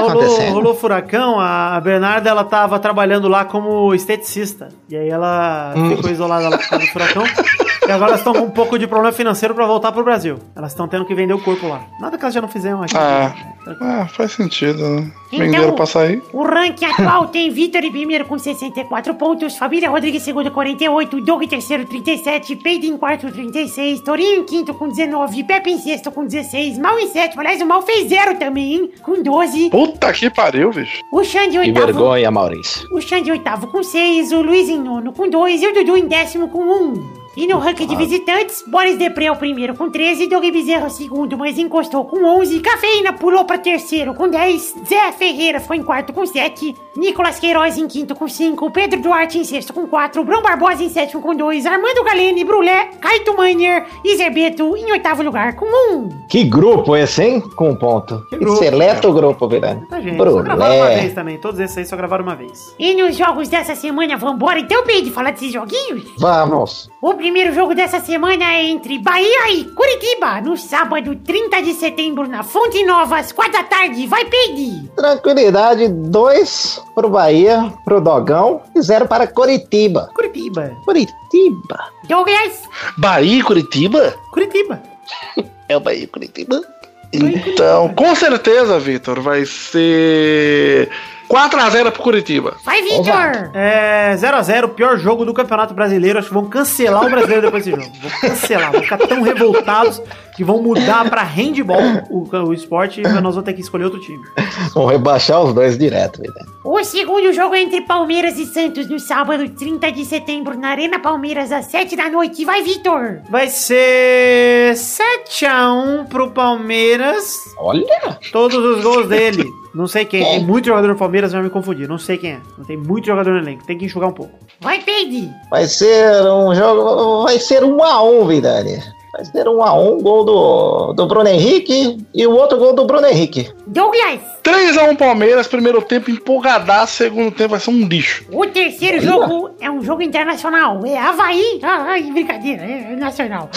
rolou, furacão, a Bernarda ela tava trabalhando lá como esteticista. E aí ela Hum. ficou isolada lá por causa do furacão. e agora elas estão com um pouco de problema financeiro pra voltar pro Brasil. Elas estão tendo que vender o corpo lá. Nada que elas já não fizeram aqui. Ah, Tranquilo. ah faz sentido, né? Venderam pra sair. o ranking atual tem Vitor em primeiro com 64 pontos, Família Rodrigues em segundo 48, Doug em terceiro 37, Peide em quarto 36, Torinho em quinto com 19, Pepe em sexto com 16, Mal em sétimo, aliás o Mal fez zero também, hein, com 12, Puta que pariu, bicho. o Xande em Que oitavo, vergonha, Maurício. o Xande em oitavo com 6, o Luiz em nono com 2 e o Dudu em décimo com 1. E no ranking de visitantes, Boris Depré é o primeiro com 13, Doug Bezerra é o segundo, mas encostou com 11, Cafeína pulou pra terceiro com 10, Zé Ferreira ficou em quarto com 7, Nicolas Queiroz em quinto com 5, Pedro Duarte em sexto com 4, Bruno Barbosa em sétimo com 2, Armando Galene, Brulé, Caito Manier e Zerbeto em oitavo lugar com 1. Que grupo esse, hein? Com um ponto. Que grupo, Seleto grupo, Virani. Muita gente. Só gravaram uma Brulé. vez também. Todos esses aí só gravaram uma vez. E nos jogos dessa semana, vambora então, Pedro, falar desses joguinhos? Vamos. O primeiro jogo dessa semana é entre Bahia e Curitiba, no sábado 30 de setembro, na Fonte Nova, às 4 da tarde. Vai, Peide! Tranquilidade, dois pro Bahia, pro Dogão e zero para Curitiba. Curitiba. Curitiba. Douglas, Bahia e Curitiba? Curitiba. É o Bahia e Curitiba. Então, com certeza, Vitor, vai ser 4x0 pro Curitiba. vai, Vitor! É 0x0, pior jogo do Campeonato Brasileiro. Acho que vão cancelar o brasileiro depois desse jogo. Vão cancelar, vão ficar tão revoltados que vão mudar pra handball o, o esporte e nós vamos ter que escolher outro time. Vão rebaixar os dois direto, Virani. O segundo jogo é entre Palmeiras e Santos, no sábado 30 de setembro, na Arena Palmeiras, às 7 da noite. Vai, Vitor! Vai ser 7x1 pro Palmeiras. Olha! Todos os gols dele. Não sei quem. Tem muito jogador no Palmeiras, vai me confundir. Não sei quem é. Não tem muito jogador no elenco. Tem que enxugar um pouco. Vai, Peide! Vai ser um jogo. Vai ser um a um, Vai ser um a um, gol do, do Bruno Henrique e o outro gol do Bruno Henrique. Douglas! 3x1 Palmeiras, primeiro tempo empolgadaço, segundo tempo vai ser um lixo. O terceiro jogo é um jogo internacional. É Havaí. Ah, Ai, brincadeira, é nacional.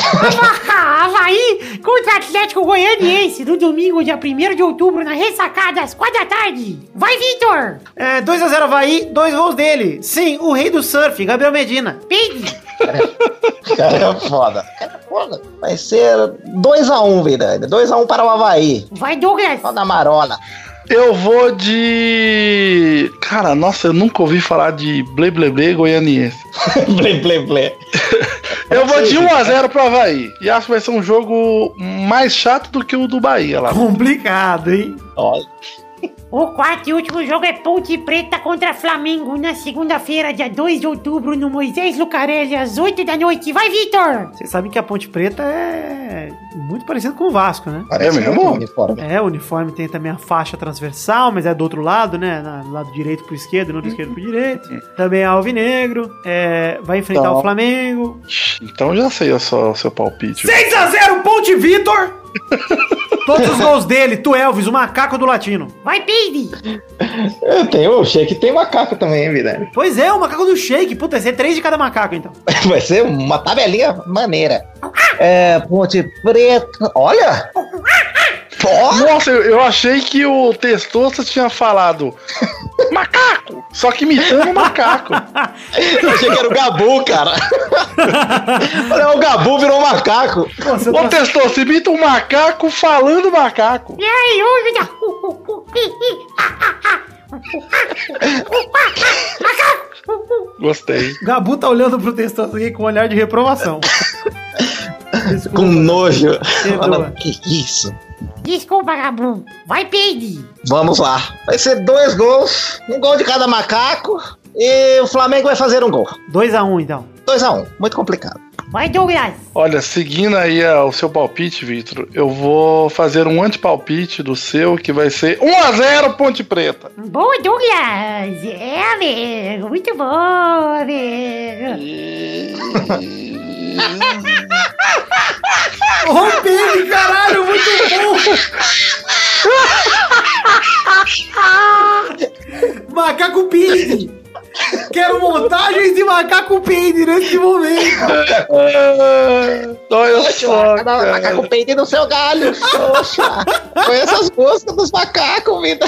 Havaí contra Atlético Goianiense no domingo, dia 1 de outubro, na ressacada, às 4 da tarde. Vai, Vitor! É 2x0 Havaí, dois gols dele. Sim, o rei do surf, Gabriel Medina. Peide! Cara, é foda. Cara, é foda. Vai ser 2x1, um, Vidani. 2x1 para o Havaí. Vai, Douglas! Só da marola. Eu vou de. Cara, nossa, eu nunca ouvi falar de ble ble ble goianiense. blé, blé, blé. Eu vou de 1x0 pro Havaí. E acho que vai ser um jogo mais chato do que o do Bahia lá. Complicado, hein? Olha. O quarto e último jogo é Ponte Preta contra Flamengo na segunda-feira, dia 2 de outubro, no Moisés Lucarelli, às 8 da noite. Vai, Vitor! Vocês sabem que a Ponte Preta é muito parecido com o Vasco, né? Parece mesmo? uniforme. É, o uniforme tem também a faixa transversal, mas é do outro lado, né? Na- Do lado direito pro esquerdo, não do esquerdo pro direito. Também é alvinegro. É, vai enfrentar Tá. o Flamengo. Então já sei o seu, o seu palpite. 6x0 Ponte Vitor! Todos os gols dele, tu Elvis, o macaco do latino. Vai, Peide! Eu tenho, o Shake tem macaco também, hein, Vidani. Pois é, o macaco do shake. Puta, vai ser três de cada macaco, então. Vai ser uma tabelinha maneira. É, Ponte Preta. Olha! Ó, Nossa, eu, eu achei que o Testosta tinha falado macaco, só que imitando o macaco. eu achei que era o Gabu, cara. Olha, o Gabu virou um macaco. Pô, Ô tá- Testosta, imita um macaco falando macaco. E aí, hoje... Gostei. O Gabu tá olhando pro texto aqui com um olhar de reprovação. Desculpa. Com nojo. Fala, que isso? Desculpa, Gabu. Vai, Peide! Vamos lá. Vai ser dois gols, um gol de cada macaco. E o Flamengo vai fazer um gol. 2x1, então. 2 a 1 um. Muito complicado. Vai, Douglas! Olha, seguindo aí ah, o seu palpite, Vitor, eu vou fazer um antipalpite do seu, que vai ser 1x0 Ponte Preta. Boa, Douglas! É, amigo! Muito bom, amigo! Ô, Pedro, caralho, muito bom! Macaco Pig! Quero montagens de macaco peide nesse momento. Olha Poxa, só, cada cara. macaco peide no seu galho. Poxa, conheço as músicas dos macacos, vida.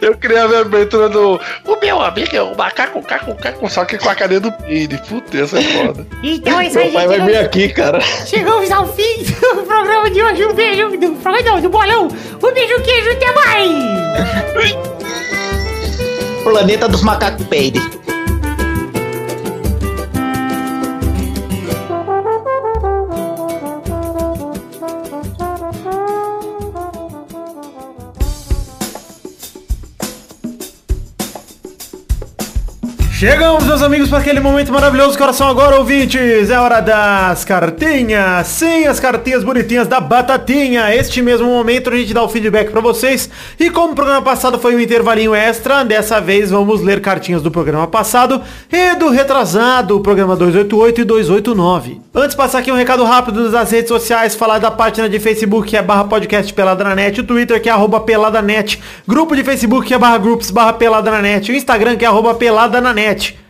Eu queria ver a abertura do. O meu amigo é o macaco, caco, caco, só que com a carinha do Peide. Puta, essa é foda. Então é isso aí, Meu pai vai gente. vir aqui, cara. Chegamos ao fim do programa de hoje. Um beijo do programa não, do bolão. Um beijo, queijo, até mais. Planeta dos macacos peide. Chegamos, meus amigos, para aquele momento maravilhoso. Coração agora, ouvintes. É hora das cartinhas. Sim, as cartinhas bonitinhas da Batatinha. Este mesmo momento a gente dá o feedback para vocês. E como o programa passado foi um intervalinho extra, dessa vez vamos ler cartinhas do programa passado e do retrasado, o programa 288 e 289. Antes de passar aqui um recado rápido das redes sociais, falar da página de Facebook que é barra podcast Pelada na Net, o Twitter que é arroba Pelada Net, grupo de Facebook que é barra groups barra Pelada na Net, o Instagram que é arroba Pelada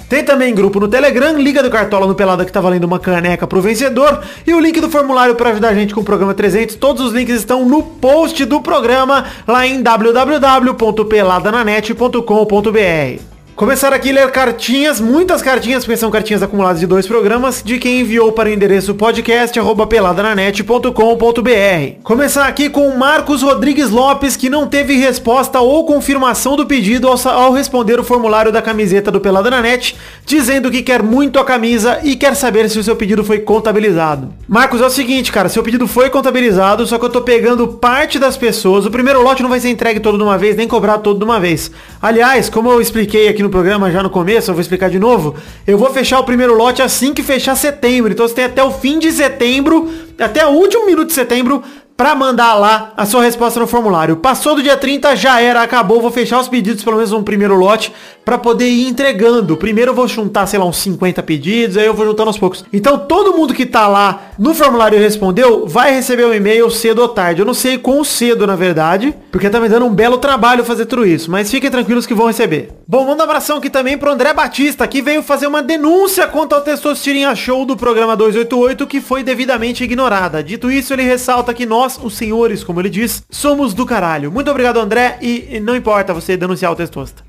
Tem também grupo no Telegram, Liga do Cartola no Pelada que tá valendo uma caneca pro vencedor e o link do formulário para ajudar a gente com o programa 300. Todos os links estão no post do programa lá em www.peladananet.com.br. Começar aqui a ler cartinhas, muitas cartinhas, porque são cartinhas acumuladas de dois programas, de quem enviou para o endereço podcast@peladananet.com.br. Começar aqui com o Marcos Rodrigues Lopes, que não teve resposta ou confirmação do pedido ao, ao responder o formulário da camiseta do Pelada na Net, dizendo que quer muito a camisa e quer saber se o seu pedido foi contabilizado. Marcos, é o seguinte, cara, seu pedido foi contabilizado, só que eu tô pegando parte das pessoas. O primeiro lote não vai ser entregue todo de uma vez, nem cobrado todo de uma vez. Aliás, como eu expliquei aqui no programa já no começo, eu vou explicar de novo. Eu vou fechar o primeiro lote assim que fechar setembro. Então você tem até o fim de setembro, até o último minuto de setembro pra mandar lá a sua resposta no formulário. Passou do dia 30, já era, acabou. Vou fechar os pedidos, pelo menos um primeiro lote, pra poder ir entregando. Primeiro eu vou juntar, sei lá, uns 50 pedidos, aí eu vou juntando aos poucos. Então todo mundo que tá lá no formulário respondeu, vai receber um e-mail cedo ou tarde. Eu não sei quão cedo, na verdade, porque tá me dando um belo trabalho fazer tudo isso. Mas fiquem tranquilos que vão receber. Bom, manda um abração aqui também pro André Batista, que veio fazer uma denúncia contra o Testosterinha Show do programa 288, que foi devidamente ignorada. Dito isso, ele ressalta que nós, os senhores, como ele diz, somos do caralho. Muito obrigado, André, e não importa você denunciar o Testosta.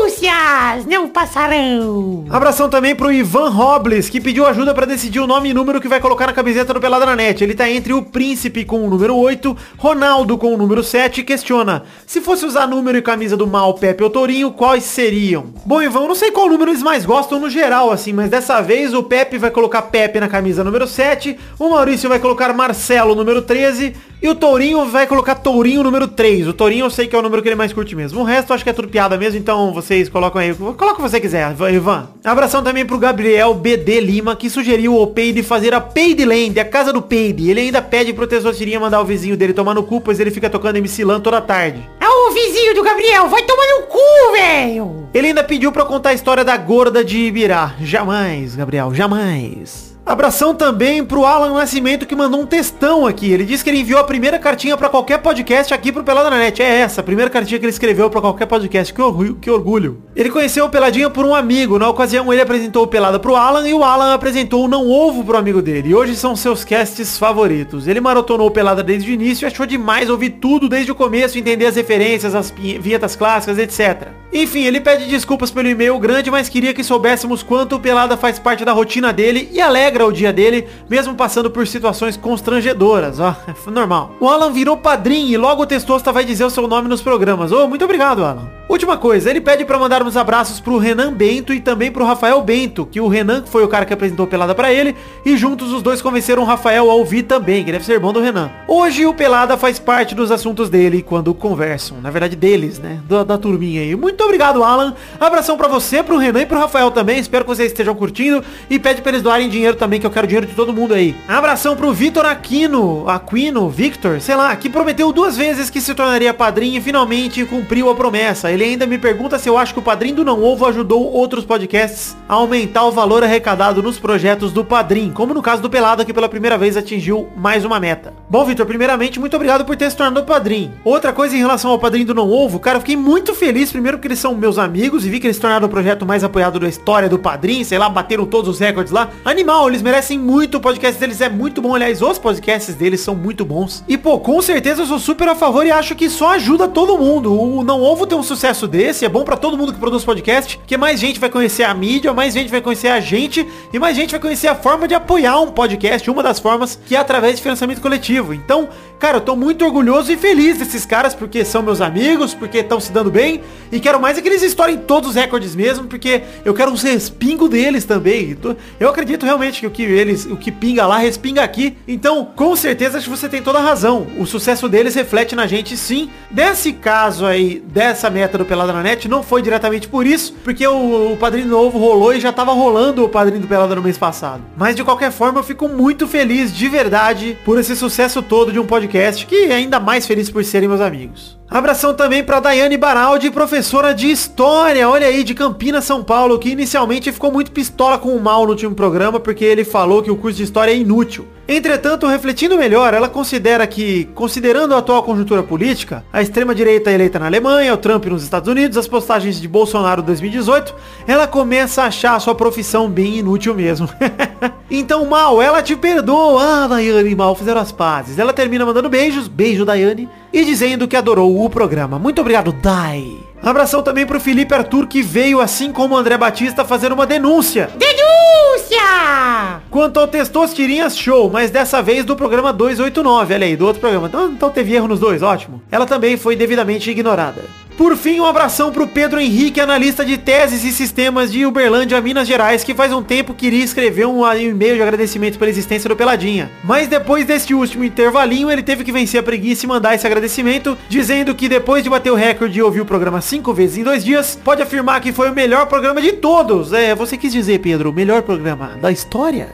Denúncias não passarão. Abração também pro Ivan Robles, que pediu ajuda pra decidir o nome e número que vai colocar na camiseta do Pelada na Net. Ele tá entre o Príncipe com o número 8, Ronaldo com o número 7 e questiona, se fosse usar número e camisa do Mal, Pepe ou Tourinho, quais seriam? Bom, Ivan, eu não sei qual número eles mais gostam no geral, assim, mas dessa vez o Pepe vai colocar Pepe na camisa número 7, o Maurício vai colocar Marcelo número 13 e o Tourinho vai colocar Tourinho número 3. O Tourinho eu sei que é o número que ele mais curte mesmo. O resto eu acho que é tudo piada mesmo, então vocês colocam aí. Coloca o que você quiser, Ivan. Abração também pro Gabriel BD Lima, que sugeriu ao Peide fazer a Peide Land, a casa do Peide. Ele ainda pede pro Tessotirinha mandar o vizinho dele tomar no cu, pois ele fica tocando MC Lan toda tarde. É o vizinho do Gabriel, vai tomar no cu, velho. Ele ainda pediu pra eu contar a história da gorda de Ibirá. Jamais, Gabriel, jamais. Abração também pro Alan Nascimento que mandou um textão aqui. Ele disse que ele enviou a primeira cartinha pra qualquer podcast aqui pro Pelada na Net. É essa, a primeira cartinha que ele escreveu pra qualquer podcast. Que orgulho, que orgulho. Ele conheceu o Peladinha por um amigo. Na ocasião ele apresentou o Pelada pro Alan e o Alan apresentou o Não Ovo pro amigo dele. E hoje são seus casts favoritos. Ele maratonou o Pelada desde o início e achou demais ouvir tudo desde o começo, entender as referências, as vinhetas clássicas, etc. Enfim, ele pede desculpas pelo e-mail grande, mas queria que soubéssemos quanto o Pelada faz parte da rotina dele e alegra o dia dele, mesmo passando por situações constrangedoras, ó, é normal. O Alan virou padrinho e logo o Testosta vai dizer o seu nome nos programas. Ô, muito obrigado, Alan. Última coisa, ele pede pra mandarmos abraços pro Renan Bento e também pro Rafael Bento, que o Renan foi o cara que apresentou Pelada pra ele, e juntos os dois convenceram o Rafael a ouvir também, que deve ser bom do Renan. Hoje o Pelada faz parte dos assuntos dele quando conversam, na verdade deles, né, da, da turminha aí. Muito obrigado, Alan. Abração pra você, pro Renan e pro Rafael também, espero que vocês estejam curtindo e pede pra eles doarem dinheiro também que eu quero dinheiro de todo mundo aí. Abração pro Vitor Aquino, Aquino, Victor, sei lá, que prometeu duas vezes que se tornaria padrinho e finalmente cumpriu a promessa. Ele ainda me pergunta se eu acho que o padrinho do Não Ovo ajudou outros podcasts a aumentar o valor arrecadado nos projetos do padrinho, como no caso do Pelada que pela primeira vez atingiu mais uma meta. Bom, Vitor, primeiramente, muito obrigado por ter se tornado padrinho. Outra coisa em relação ao padrinho do Não Ovo, cara, eu fiquei muito feliz, primeiro porque eles são meus amigos e vi que eles tornaram o projeto mais apoiado da história do padrinho, sei lá, bateram todos os recordes lá. Animal, eles merecem muito, o podcast deles é muito bom, aliás, os podcasts deles são muito bons. E pô, com certeza eu sou super a favor e acho que só ajuda todo mundo. O Não Ovo ter um sucesso desse, é bom pra todo mundo que produz podcast, porque mais gente vai conhecer a mídia, mais gente vai conhecer a gente e mais gente vai conhecer a forma de apoiar um podcast, uma das formas que é através de financiamento coletivo. Então, cara, eu tô muito orgulhoso e feliz desses caras porque são meus amigos, porque estão se dando bem e quero mais é que eles estourem todos os recordes mesmo, porque eu quero uns respingo deles também. Eu acredito realmente que o que eles, o que pinga lá, respinga aqui. Então, com certeza acho que você tem toda a razão. O sucesso deles reflete na gente sim. Desse caso aí, dessa meta do Pelada na Net, não foi diretamente por isso, porque o, o Padrinho Novo rolou e já tava rolando o Padrinho do Pelada no mês passado. Mas de qualquer forma, eu fico muito feliz de verdade por esse sucesso todo de um podcast, que ainda mais feliz por serem meus amigos. Abração também para Daiane Baraldi, professora de História, olha aí, de Campinas, São Paulo, que inicialmente ficou muito pistola com o mal no último programa, porque ele falou que o curso de História é inútil. Entretanto, refletindo melhor, ela considera que, considerando a atual conjuntura política, a extrema-direita eleita na Alemanha, o Trump nos Estados Unidos, as postagens de Bolsonaro 2018, ela começa a achar a sua profissão bem inútil mesmo. então, Mal, ela te perdoa. Ah, Daiane, Mal, fizeram as pazes. Ela termina mandando beijos, beijo, Daiane, e dizendo que adorou o programa. Muito obrigado, Dai. Abração também pro Felipe Arthur, que veio, assim como o André Batista, fazer uma denúncia. Denúncia! Quanto ao Testosterinhas Show, mas dessa vez do programa 289, olha aí, do outro programa. Então, então teve erro nos dois, ótimo. Ela também foi devidamente ignorada. Por fim, um abração pro Pedro Henrique, analista de teses e sistemas de Uberlândia, Minas Gerais, que faz um tempo queria escrever um e-mail de agradecimento pela existência do Peladinha. Mas depois deste último intervalinho, ele teve que vencer a preguiça e mandar esse agradecimento, dizendo que depois de bater o recorde e ouvir o programa cinco vezes em dois dias, pode afirmar que foi o melhor programa de todos. É, você quis dizer, Pedro, o melhor programa da história?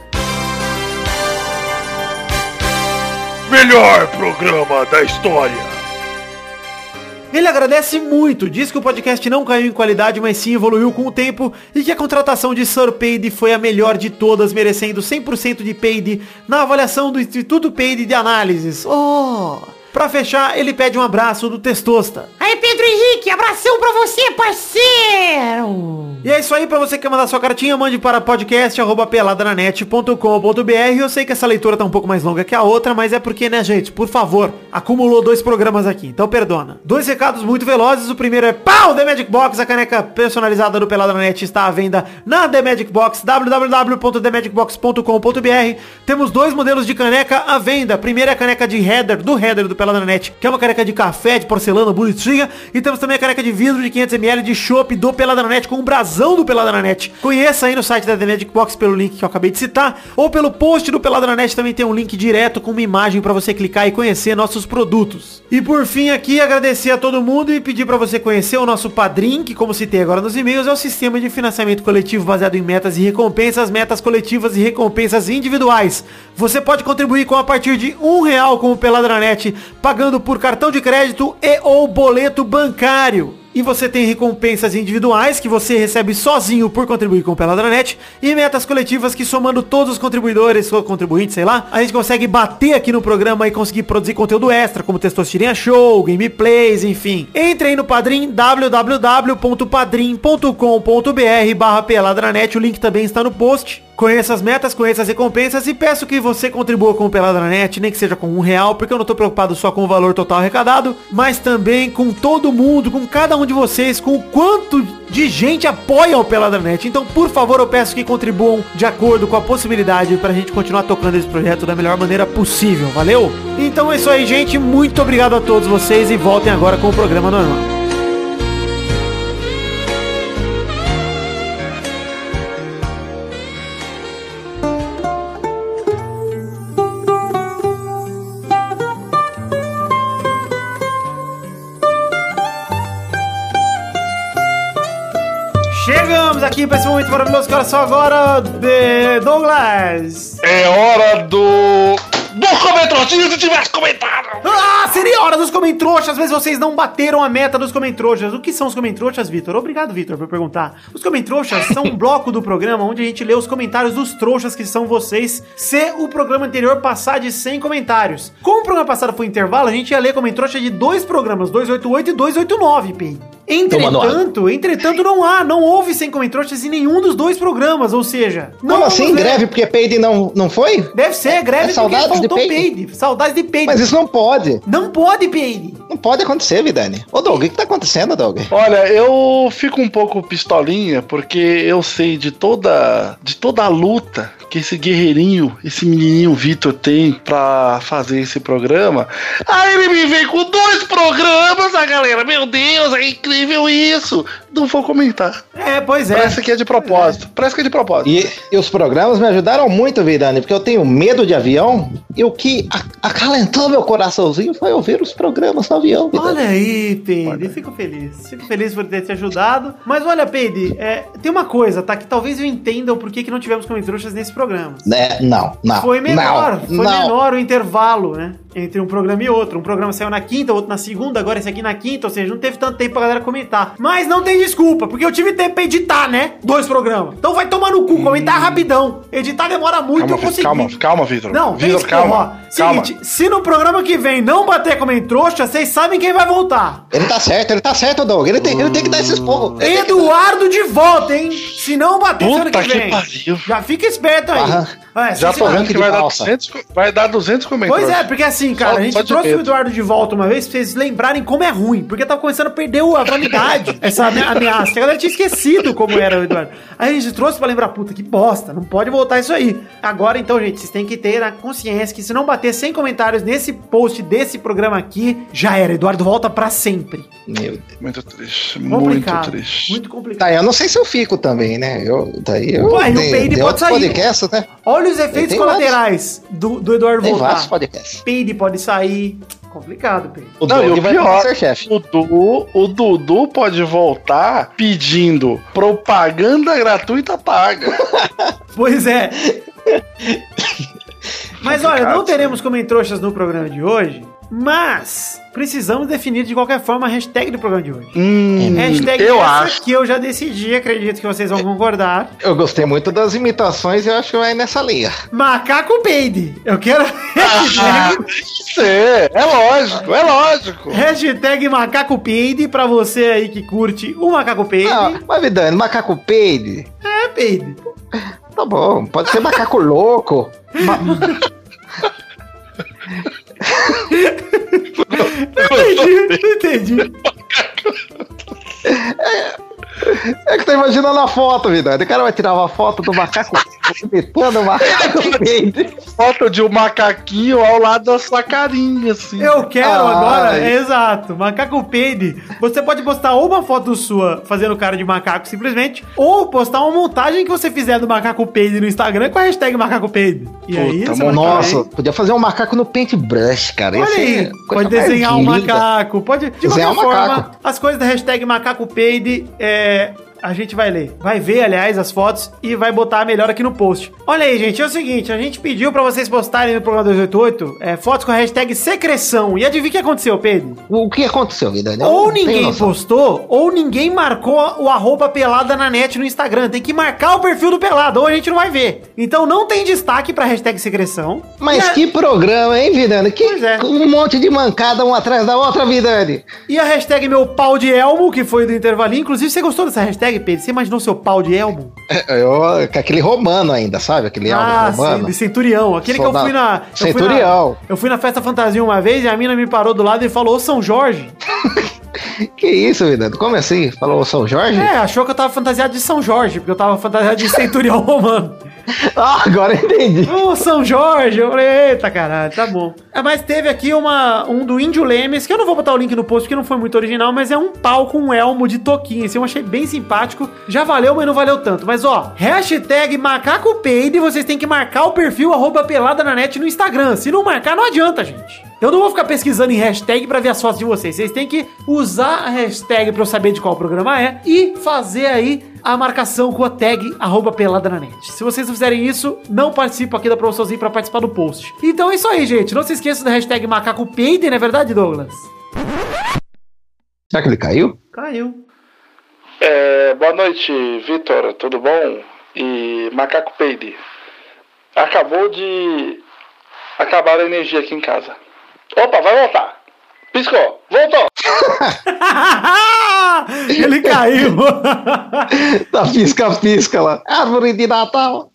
Melhor programa da história. Ele agradece muito, diz que o podcast não caiu em qualidade, mas sim evoluiu com o tempo e que a contratação de Sir Paid foi a melhor de todas, merecendo 100% de Paid na avaliação do Instituto Paid de Análises. Oh! Pra fechar, ele pede um abraço do Testosta. Aí, Pedro Henrique, abração pra você, parceiro! E é isso aí, pra você que quer mandar sua cartinha, mande para podcast.peladranet.com.br Eu sei que essa leitura tá um pouco mais longa que a outra, mas é porque, né, gente, por favor, acumulou dois programas aqui, então perdona. Dois recados muito velozes, o primeiro é pau, The Magic Box, a caneca personalizada do Peladranet está à venda na The Magic Box, www.themagicbox.com.br Temos dois modelos de caneca à venda, a primeira é a caneca de header, do header do Peladranet, que é uma caneca de café, de porcelana, bonitinha, e temos também a caneca de vidro de 500ml de chopp do Peladranet, com o brasão do Peladranet. Conheça aí no site da The Magic Box pelo link que eu acabei de citar, ou pelo post do Peladranet também tem um link direto com uma imagem para você clicar e conhecer nossos produtos. E por fim aqui, agradecer a todo mundo e pedir para você conhecer o nosso Padrim, que como citei agora nos e-mails, é o sistema de financiamento coletivo baseado em metas e recompensas, metas coletivas e recompensas individuais. Você pode contribuir com a partir de um real com o Peladranet, pagando por cartão de crédito e ou boleto bancário. E você tem recompensas individuais que você recebe sozinho por contribuir com o Peladranet e metas coletivas que somando todos os contribuidores ou contribuintes, sei lá, a gente consegue bater aqui no programa e conseguir produzir conteúdo extra, como Testosterinha Show, gameplays, enfim. Entre aí no Padrim, www.padrim.com.br barra Peladranet, o link também está no post. Conheça as metas, conheça as recompensas e peço que você contribua com o Peladranet, nem que seja com um real, porque eu não tô preocupado só com o valor total arrecadado, mas também com todo mundo, com cada um de vocês, com o quanto de gente apoia o Peladranet. Então, por favor, eu peço que contribuam de acordo com a possibilidade pra gente continuar tocando esse projeto da melhor maneira possível, valeu? Então é isso aí, gente. Muito obrigado a todos vocês e voltem agora com o programa normal. Aqui pra esse momento maravilhoso olha só agora, de Douglas. É hora do. Do comentário se tivesse comentado! Ah, seria hora dos comentroxas. Às vezes vocês não bateram a meta dos comentroxas. O que são os comentroxas, Vitor? Obrigado, Vitor, por perguntar. Os comentroxas são um bloco do programa onde a gente lê os comentários dos trouxas que são vocês, se o programa anterior passar de 100 comentários. Como o programa passado foi intervalo, a gente ia ler comentroxa de dois programas, 288 e 289, Pei. Entretanto, entretanto, não há, não houve 100 comentroxas em nenhum dos dois programas, ou seja... não Como assim? Greve porque Peide não, não foi? Deve ser, greve É saudades porque de faltou Peide? peide. Saudades de peide. Mas isso não pode. Não pode, peide. Não pode acontecer, Vidani. Ô, Doug, o que, que tá acontecendo, Doug? Olha, eu fico um pouco pistolinha porque eu sei de toda de toda a luta que esse guerreirinho, esse menininho Vitor tem pra fazer esse programa. Aí ele me vem com dois programas, a galera, meu Deus, é incrível isso. Não vou comentar. É, pois é. Parece que é de propósito. Parece que é de propósito. E, e os programas me ajudaram muito, Vidani, porque eu tenho medo de avião. E o que a- acalentou meu coraçãozinho foi ouvir os programas no avião, Vidani. Olha aí, Peide, fico feliz. Fico feliz por ter te ajudado. Mas olha, Peide, é, tem uma coisa, tá? Que talvez eu entenda o porquê que não tivemos comentários nesse programa. Né? Não, não. Foi menor, não, foi não. menor o intervalo, né? Entre um programa e outro. Um programa saiu na quinta, outro na segunda, agora esse aqui na quinta, ou seja, não teve tanto tempo pra galera comentar. Mas não tem desculpa, porque eu tive tempo pra editar, né? Dois programas. Então vai tomar no cu, comentar rapidão. Editar demora muito, Calma, eu consegui. calma, calma, Vitor. Não, Vitor, calma. ó. calma. Seguinte, se no programa que vem não bater como em trouxa, vocês sabem quem vai voltar. Ele tá certo, ele tá certo, Doug. Ele tem, ele tem que dar esses porros. Eduardo de volta, hein? Se não bater Puta semana que que vem. pariu. Já fica esperto aí. Aham. É, Já tô vendo que vai dar, calça. 200, co- vai dar 200 comentários. Pois é, porque assim, cara, Só- a gente trouxe o medo. Eduardo de volta uma vez pra vocês lembrarem como é ruim, porque tava começando a perder o- a validade, essa ame- ameaça. que A galera tinha esquecido como era o Eduardo. Aí a gente trouxe pra lembrar, puta, que bosta, não pode voltar isso aí. Agora, então, gente, vocês têm que ter a consciência que se não bater 100 comentários nesse post desse programa aqui, já era. Eduardo volta pra sempre. Meu Deus. Muito triste, Complicado. muito triste. Muito complicado. Tá, eu não sei se eu fico também, né? Eu, daí eu. Ué, no tem, Peide pode sair. podcasts, né? Olha os efeitos colaterais do, do Eduardo Tem vários voltar. podcasts. Peide pode sair. Complicado, Peide. O Não, Doug o vai pior, ser chefe. o Dudu, o Dudu pode voltar pedindo propaganda gratuita paga. Pois é. Mas olha, não teremos comentroxas no programa de hoje, mas precisamos definir de qualquer forma a hashtag do programa de hoje. Hum, hashtag eu essa acho. que eu já decidi, acredito que vocês vão concordar. Eu gostei muito das imitações e eu acho que vai nessa linha. Macaco Peide. Eu quero Ah, é lógico, é lógico. hashtag Macaco Peide pra você aí que curte o Macaco Peide. Ah, mas Vidani, macaco peide. É, Peide. Tá bom, pode ser macaco louco. Ma- Entendi, entendi. É que tô imaginando a foto, Vidani. O cara vai tirar uma foto do macaco imitando o macaco peide. Foto de um macaquinho ao lado da sua carinha, assim. Eu quero Ai. agora, é exato, macaco peide. Você pode postar ou uma foto sua fazendo cara de macaco simplesmente, ou postar uma montagem que você fizer do macaco peide no Instagram com a hashtag macaco peide. E aí, Puta, semana que Nossa, podia fazer um macaco no paintbrush, cara. Olha aí, pode desenhar um linda. macaco, pode. De Desenhar qualquer um forma, macaco. as coisas da hashtag macaco peide, é, え a gente vai ler. Vai ver, aliás, as fotos e vai botar melhor aqui no post. Olha aí, gente, é o seguinte, a gente pediu pra vocês postarem no programa 288 é, fotos com a hashtag secreção. E adivinha o que aconteceu, Pedro? O que aconteceu, Vidani? Eu Ou ninguém postou, ou ninguém marcou o arroba pelada na net no Instagram. Tem que marcar o perfil do pelado, ou a gente não vai ver. Então não tem destaque pra hashtag secreção. Mas a- que programa, hein, Vidani? Que, Pois é. Um monte de mancada um atrás da outra, Vidani. E a hashtag meu pau de elmo, que foi do intervalinho. Inclusive, você gostou dessa hashtag, Pedro? Você imaginou seu pau de elmo? É, Eu, com aquele romano ainda, sabe? Aquele ah, álbum romano. sim, de centurião. Aquele que eu fui na... eu fui na- Centurião. Eu fui na festa fantasia uma vez e a mina me parou do lado e falou, "Ô, São Jorge. Que isso, Vidani? Como assim? Falou São Jorge? É, achou que eu tava fantasiado de São Jorge, porque eu tava fantasiado de centurião romano. Ah, agora entendi. Ô, São Jorge! Eu falei, eita caralho, tá bom. É, mas teve aqui uma, um do Índio Lemes, que eu não vou botar o link no post porque não foi muito original, mas é um pau com um elmo de toquinho. Assim, eu achei bem simpático. Já valeu, mas não valeu tanto. Mas ó, hashtag macacopeide, vocês têm que marcar o perfil arroba pelada na net no Instagram. Se não marcar, não adianta, gente. Eu não vou ficar pesquisando em hashtag pra ver as fotos de vocês. Vocês têm que usar a hashtag pra eu saber de qual programa é e fazer aí a marcação com a tag arroba pelada na net. Se vocês não fizerem isso, não participo aqui da promoçãozinha pra participar do post. Então é isso aí, gente. Não se esqueça da hashtag macaco peidem, não é verdade, Douglas? Será que ele caiu? Caiu. É, boa noite, Vitor, tudo bom? E Macaco Peide. Acabou de acabar a energia aqui em casa. Opa, vai voltar. Piscou, voltou. Ele caiu. Tá pisca-pisca lá. Árvore de Natal.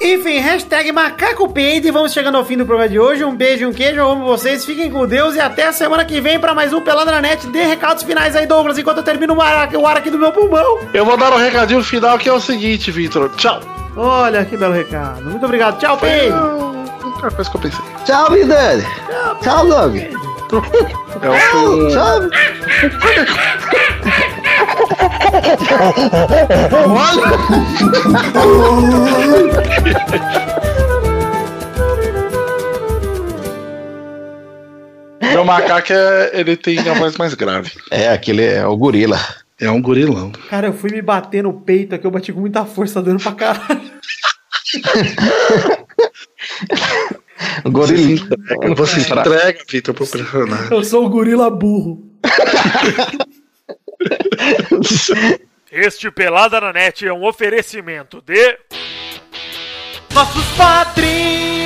Enfim, hashtag macaco peide. Vamos chegando ao fim do programa de hoje. Um beijo um queijo. Eu amo vocês. Fiquem com Deus e até a semana que vem pra mais um Pelada na Net. Dê recados finais aí, Douglas, enquanto eu termino o ar, o ar aqui do meu pulmão. Eu vou dar um recadinho final que é o seguinte, Vitor. Tchau. Olha que belo recado. Muito obrigado. Tchau, Peide. Outra coisa que eu pensei. Tchau, Vidani. Tchau, Doug. É o Tchau. Meu macaco é, ele tem a voz mais grave. É, aquele é o gorila. É um gorilão. Cara, eu fui me bater no peito aqui. Eu bati com muita força, dando pra caralho. Gorila. Você se entrega, Vitor, pro personagem. Eu sou o gorila burro. Este Pelada na Net é um oferecimento de. Nossos padrinhos!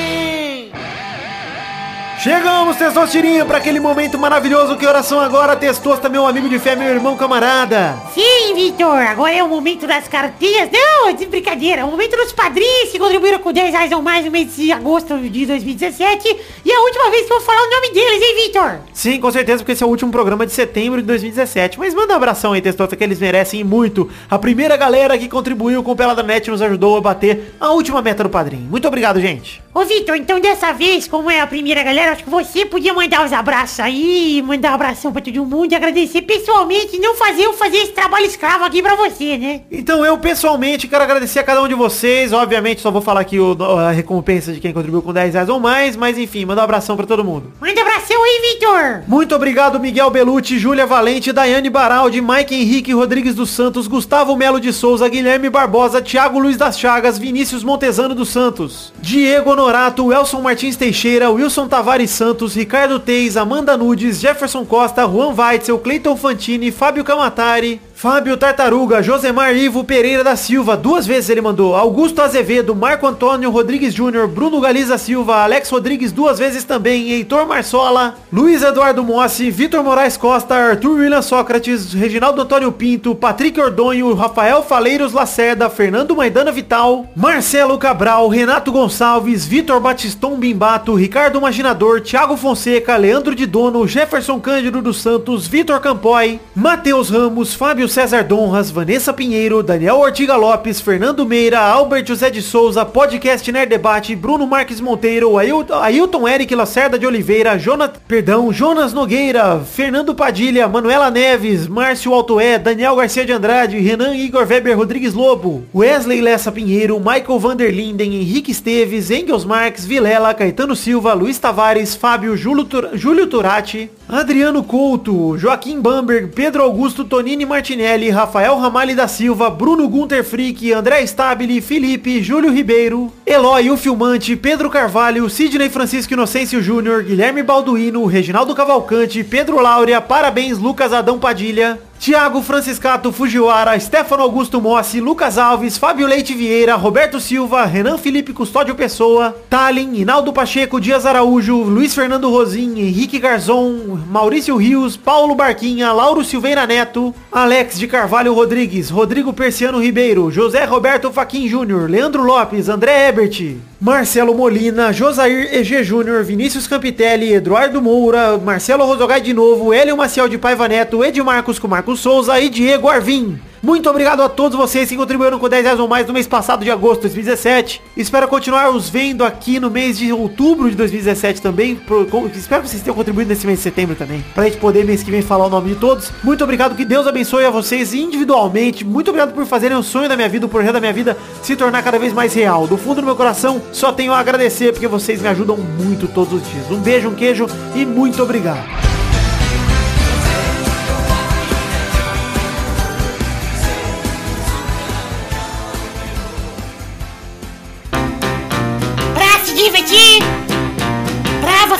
Chegamos, Testosterinha, para aquele momento maravilhoso. Que oração agora, Testosta, meu amigo de fé, meu irmão camarada. Sim, Vitor, agora é o momento das cartinhas. Não, de brincadeira. É o momento dos padrinhos que contribuíram com 10 reais ou mais no mês de agosto de 2017. E é a última vez que eu vou falar o nome deles, hein, Vitor? Sim, com certeza, porque esse é o último programa de setembro de 2017. Mas manda um abração aí, Testosta, que eles merecem muito. A primeira galera que contribuiu com o Pelada Net nos ajudou a bater a última meta do padrinho. Muito obrigado, gente. Ô, Vitor, então dessa vez, como é a primeira galera, acho que você podia mandar os abraços aí, mandar um abração pra todo mundo e agradecer pessoalmente, não fazer eu fazer esse trabalho escravo aqui pra você, né? Então eu pessoalmente quero agradecer a cada um de vocês. Obviamente só vou falar aqui o- a recompensa de quem contribuiu com 10 reais ou mais, mas enfim, manda um abração pra todo mundo. Manda abração aí, Vitor! Muito obrigado, Miguel Belucci, Júlia Valente, Daiane Baraldi, Mike Henrique Rodrigues dos Santos, Gustavo Melo de Souza, Guilherme Barbosa, Thiago Luiz das Chagas, Vinícius Montezano dos Santos, Diego Honorato, Elson Martins Teixeira, Wilson Tavares Santos, Ricardo Teis, Amanda Nudes, Jefferson Costa, Juan Weitzel, Cleiton Fantini, Fábio Camatari, Fábio Tartaruga, Josemar Ivo Pereira da Silva, duas vezes ele mandou, Augusto Azevedo, Marco Antônio Rodrigues Júnior, Bruno Galiza Silva, Alex Rodrigues duas vezes também, Heitor Marsola, Luiz Eduardo Mossi, Vitor Moraes Costa, Arthur William Sócrates, Reginaldo Antônio Pinto, Patrick Ordonho, Rafael Faleiros Lacerda, Fernando Maidana Vital, Marcelo Cabral, Renato Gonçalves, Vitor Batiston Bimbato, Ricardo Maginador, Thiago Fonseca, Leandro de Dono, Jefferson Cândido dos Santos, Vitor Campoy, Matheus Ramos, Fábio César Donras, Vanessa Pinheiro, Daniel Ortiga Lopes, Fernando Meira, Albert José de Souza, Podcast Nerd Debate, Bruno Marques Monteiro, Ailton, Eric Lacerda de Oliveira, Jonas, perdão, Jonas Nogueira, Fernando Padilha, Manuela Neves, Márcio Altoé, Daniel Garcia de Andrade, Renan Igor Weber Rodrigues Lobo, Wesley Lessa Pinheiro, Michael Vanderlinden, Henrique Esteves, Engels Marques, Vilela, Caetano Silva, Luiz Tavares, Fábio Júlio, Tur- Júlio Turati, Adriano Couto, Joaquim Bamberg, Pedro Augusto Tonini Martinelli, Rafael Ramalho da Silva, Bruno Gunter Frick, André Stabile, Felipe, Júlio Ribeiro, Eloy o Filmante, Pedro Carvalho, Sidney Francisco Inocêncio Júnior, Guilherme Balduino, Reginaldo Cavalcante, Pedro Laura, parabéns Lucas Adão Padilha, Tiago Franciscato Fujiwara, Stefano Augusto Mossi, Lucas Alves, Fábio Leite Vieira, Roberto Silva, Renan Felipe Custódio Pessoa, Talin, Inaldo Pacheco, Dias Araújo, Luiz Fernando Rosim, Henrique Garzon, Maurício Rios, Paulo Barquinha, Lauro Silveira Neto, Alex de Carvalho Rodrigues, Rodrigo Persiano Ribeiro, José Roberto Faquin Júnior, Leandro Lopes, André Ebert, Marcelo Molina, Josair EG Júnior, Vinícius Campitelli, Eduardo Moura, Marcelo Rosogai de novo, Hélio Maciel de Paiva Neto, Edmarcos com Marcos Souza e Diego Arvim. Muito obrigado a todos vocês que contribuíram com 10 reais ou mais no mês passado de agosto de 2017. Espero continuar os vendo aqui no mês de outubro de 2017 também. Com- espero que vocês tenham contribuído nesse mês de setembro também. Pra gente poder mês que vem falar o nome de todos. Muito obrigado, que Deus abençoe a vocês individualmente. Muito obrigado por fazerem o sonho da minha vida, o projeto da minha vida se tornar cada vez mais real. Do fundo do meu coração, só tenho a agradecer porque vocês me ajudam muito todos os dias. Um beijo, um queijo e muito obrigado.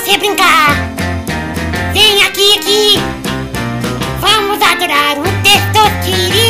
Você brincar. Vem aqui, aqui. Vamos adorar o Testosterinha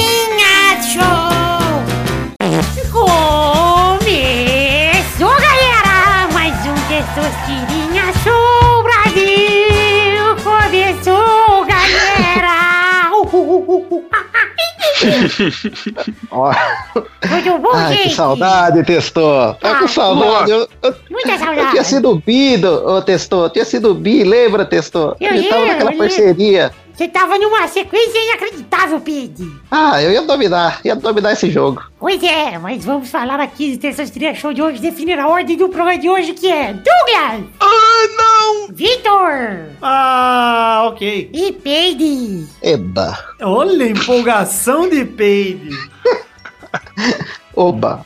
Tudo bom, Ai, que gente? saudade, Testor. Tá Ah, com saudade. Eu, eu- Muita eu saudade. tinha sido bi, do- Testor. Tinha sido bi, lembra, Testor? Eu gente tava naquela eu parceria. Você tava numa sequência inacreditável, Pedro. Ah, eu ia dominar. Ia dominar esse jogo. Pois é, mas vamos falar aqui de Terça-feira Show de hoje, definir a ordem do programa de hoje, que é Douglas, Ai, não! Vitor Ah, ok. e Peide. Eba. Olha a empolgação de Peide. Oba.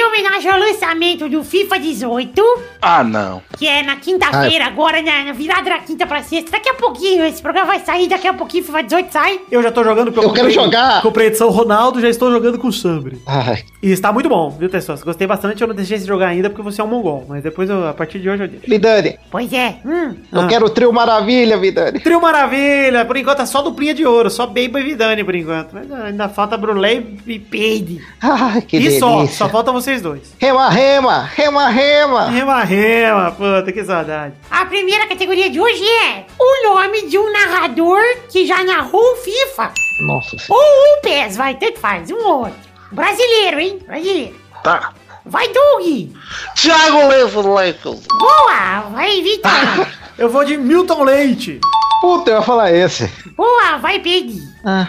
Em homenagem ao lançamento do FIFA 18, Ah, não. que é na quinta-feira, agora na, na virada da quinta pra sexta. Daqui a pouquinho, esse programa vai sair, daqui a pouquinho FIFA 18 sai. Eu já tô jogando porque Eu quero comprei- jogar. Comprei edição Ronaldo, já estou jogando com o Sambre. Ai. E está muito bom, viu, Tessos? Gostei bastante, eu não deixei de jogar ainda porque você é um mongol. Mas depois, eu, a partir de hoje, eu deixo. Vidani, Pois é, hum. eu Ah. quero o trio maravilha, Vidani. Trio Maravilha, por enquanto é só duplinha de ouro, só Baby e Vidani por enquanto. Mas ainda falta Brulé e Peide. Ai, que E delícia. só, só falta vocês dois. Rema, rema, rema, rema. Rema, rema, puta, que saudade. A primeira categoria de hoje é o nome de um narrador que já narrou o FIFA. Nossa senhora. Ou um PES, vai, tanto faz, um ou outro. Brasileiro, hein? Brasileiro. Tá. Vai, Doug. Thiago Leifo. Boa, vai, Vitor. Eu vou de Milton Leite. Puta, eu ia falar esse. Boa, vai, Pedro. Ah.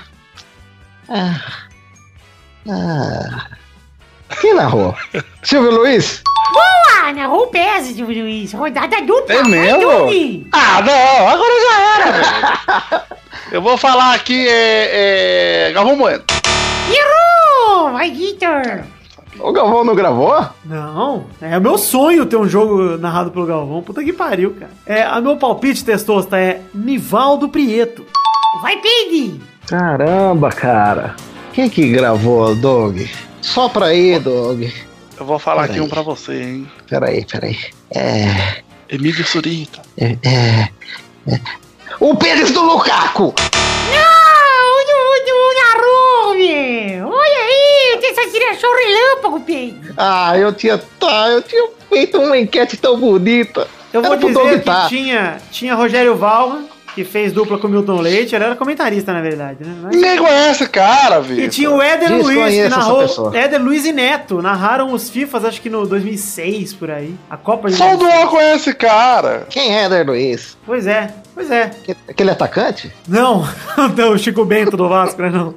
Ah. Ah. Quem narrou? Silvio Luiz? Boa, narrou o PES, Silvio Luiz. Rodada dupla. É mesmo? Ah, não, agora já era, velho. Eu vou falar aqui, é. é Galvão Bueno. Errou, vai, Vitor. O Galvão não gravou? Não, é meu sonho ter um jogo narrado pelo Galvão. Puta que pariu, cara. É, a meu palpite, Testosta, é Nivaldo Prieto. Vai, Pedro. Caramba, cara. Quem que gravou, Doug? Só pra aí, Doug. Eu vou falar aqui Peraí. um pra você, hein? Peraí, peraí. É. Emílio Surita. É. é, é. O Pérez do Lukaku! Não, o do narrou, meu. Olha aí, tem essa direção relâmpago, Pedro. Ah, eu tinha. Tá, eu tinha feito uma enquete tão bonita. Eu vou dizer que tá. tinha, tinha Rogério Valma, que fez dupla com o Milton Leite. Ele era comentarista, na verdade, né? Mas- Ninguém conhece esse cara, viu? E tinha o Éder Luiz, que narrou. Éder Luiz e Neto narraram os FIFAs, acho que no 2006, por aí. A Copa de Só o 2006. Duan conhece esse cara. Quem é Éder Luiz? Pois é, pois é. Que- Aquele atacante? Não, não, o Chico Bento do Vasco, né? Não.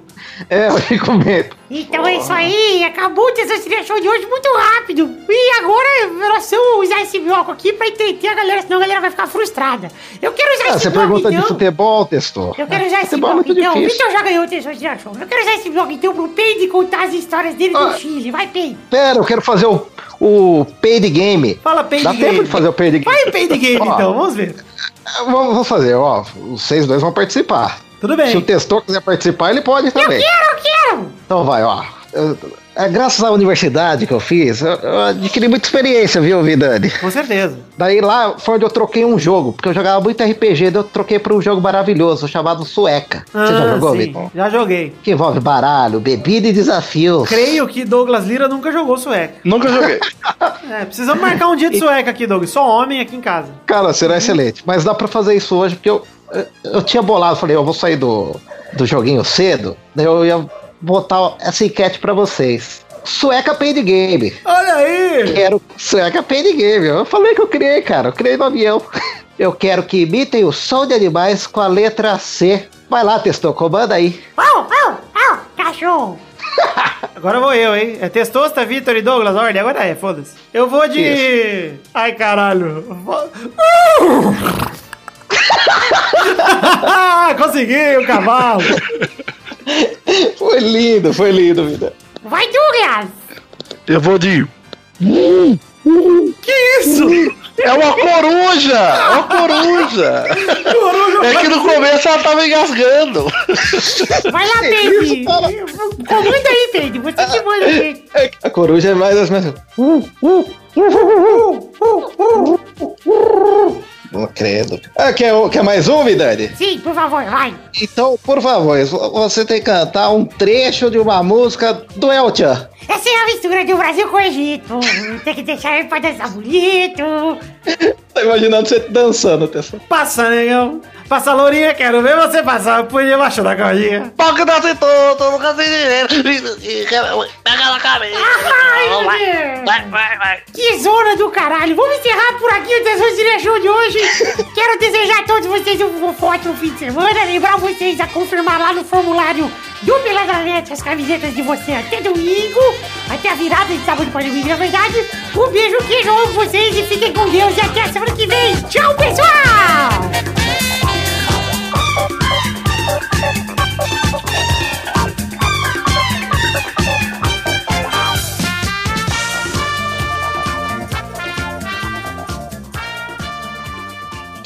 É, eu fico medo. Então é isso aí, acabou o Testosterona Show de hoje muito rápido. E agora era só usar esse bloco aqui pra entreter a galera, senão a galera vai ficar frustrada. Eu quero usar Ah, esse você bloco pergunta de então. futebol, testou. Eu quero usar esse Futebol é bloco muito então. O difícil. Vitor já ganhou o Testosterona Show. Eu quero usar esse bloco então pro Peide contar as histórias dele Ah. do Chile. Vai, Peide. Pera, eu quero fazer o, o paid game. Fala Paid Dá Game. tempo de fazer o paid game? Vai o Paid Game então, vamos ver. Vamos, vamos fazer, ó. Vocês dois vão participar. Tudo Se o bem. testor quiser participar, ele pode também. Quero, quero. Então vai, ó. Eu- é, graças à universidade que eu fiz, eu, eu adquiri muita experiência, viu, Vidani? Com certeza. Daí lá foi onde eu troquei um jogo, porque eu jogava muito RPG, daí eu troquei para um jogo maravilhoso chamado Sueca. Você já Ah, jogou, sim, Vitor? Já joguei. Que envolve baralho, bebida e desafios. Creio que Douglas Lira nunca jogou sueca. Nunca joguei. É, precisamos marcar um dia de sueca aqui, Douglas. Só homem aqui em casa. Cara, será excelente. Mas dá pra fazer isso hoje, porque eu, eu, tinha bolado, falei, eu vou sair do, do joguinho cedo, daí eu ia botar essa enquete pra vocês. Sueca Paid Game. Olha aí! Quero Sueca Paid Game. Eu falei que eu criei, cara. Eu criei no avião. Eu quero que imitem o som de animais com a letra C. Vai lá, testou, comanda aí. Au, au, au, cachorro. Agora vou eu, hein? É Testosta, Vitor e Douglas, ordem. Agora é, foda-se. Eu vou de... Ai, caralho. Vou- Consegui o cavalo. Foi lindo, foi lindo, vida. Vai, Douglas. Eu vou de. Que isso? É uma coruja! É uma coruja! É que no começo ela tava engasgando. Vai lá, Peide. Comanda aí, Peide. Você que manda. A coruja é mais ou menos. Não credo. Ah, quer, quer mais um, Vidani? Sim, por favor, vai. Então, por favor, você tem que cantar um trecho de uma música do El Chan. Essa é a mistura do Brasil com o Egito. Tem que deixar ele pra dançar bonito. Tô imaginando você dançando, Tessa. Passa, negão. Passa, Lourinha. Quero ver você passar. Põe debaixo da cordinha. Pau que nasce todo, nunca sei dinheiro. Pega na cabeça. Ai, meu Deus. Vai, vai, vai. Que zona do caralho! Vamos encerrar por aqui o Tesouro de Show de hoje. Quero desejar a todos vocês um forte fim de semana. Lembrar vocês a confirmar lá no formulário do Peladranete as camisetas de você até domingo. Até a virada de sábado pode vir, na verdade. Um beijo, queijo, amo vocês e fiquem com Deus. E até a semana que vem. Tchau, pessoal!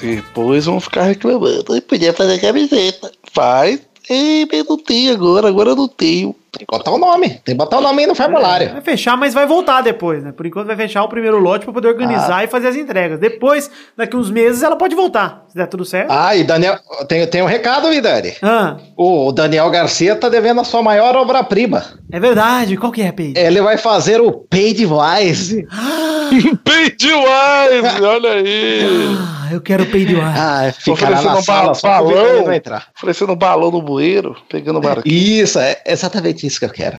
Depois vão ficar reclamando. Eu podia fazer camiseta. Faz. Mas não tenho agora, agora não tenho. Tem que botar o nome. Tem que botar o nome aí no formulário. Vai fechar, mas vai voltar depois, né? Por enquanto vai fechar o primeiro lote pra poder organizar e fazer as entregas. Depois, daqui uns meses, ela pode voltar. Se der tudo certo. Ah, e Daniel, tem, tem um recado, Vidani. Ah, O Daniel Garcia tá devendo a sua maior obra-prima. é verdade. Qual que é, Peide? Ele vai fazer o Paid Wise. Bem demais, olha aí. Ah, eu quero Ar. Ah, ficará na um sala ba- só balão. Vidani vai entrar. Oferecendo um balão no bueiro, pegando barquinho. Isso, é exatamente isso que eu quero.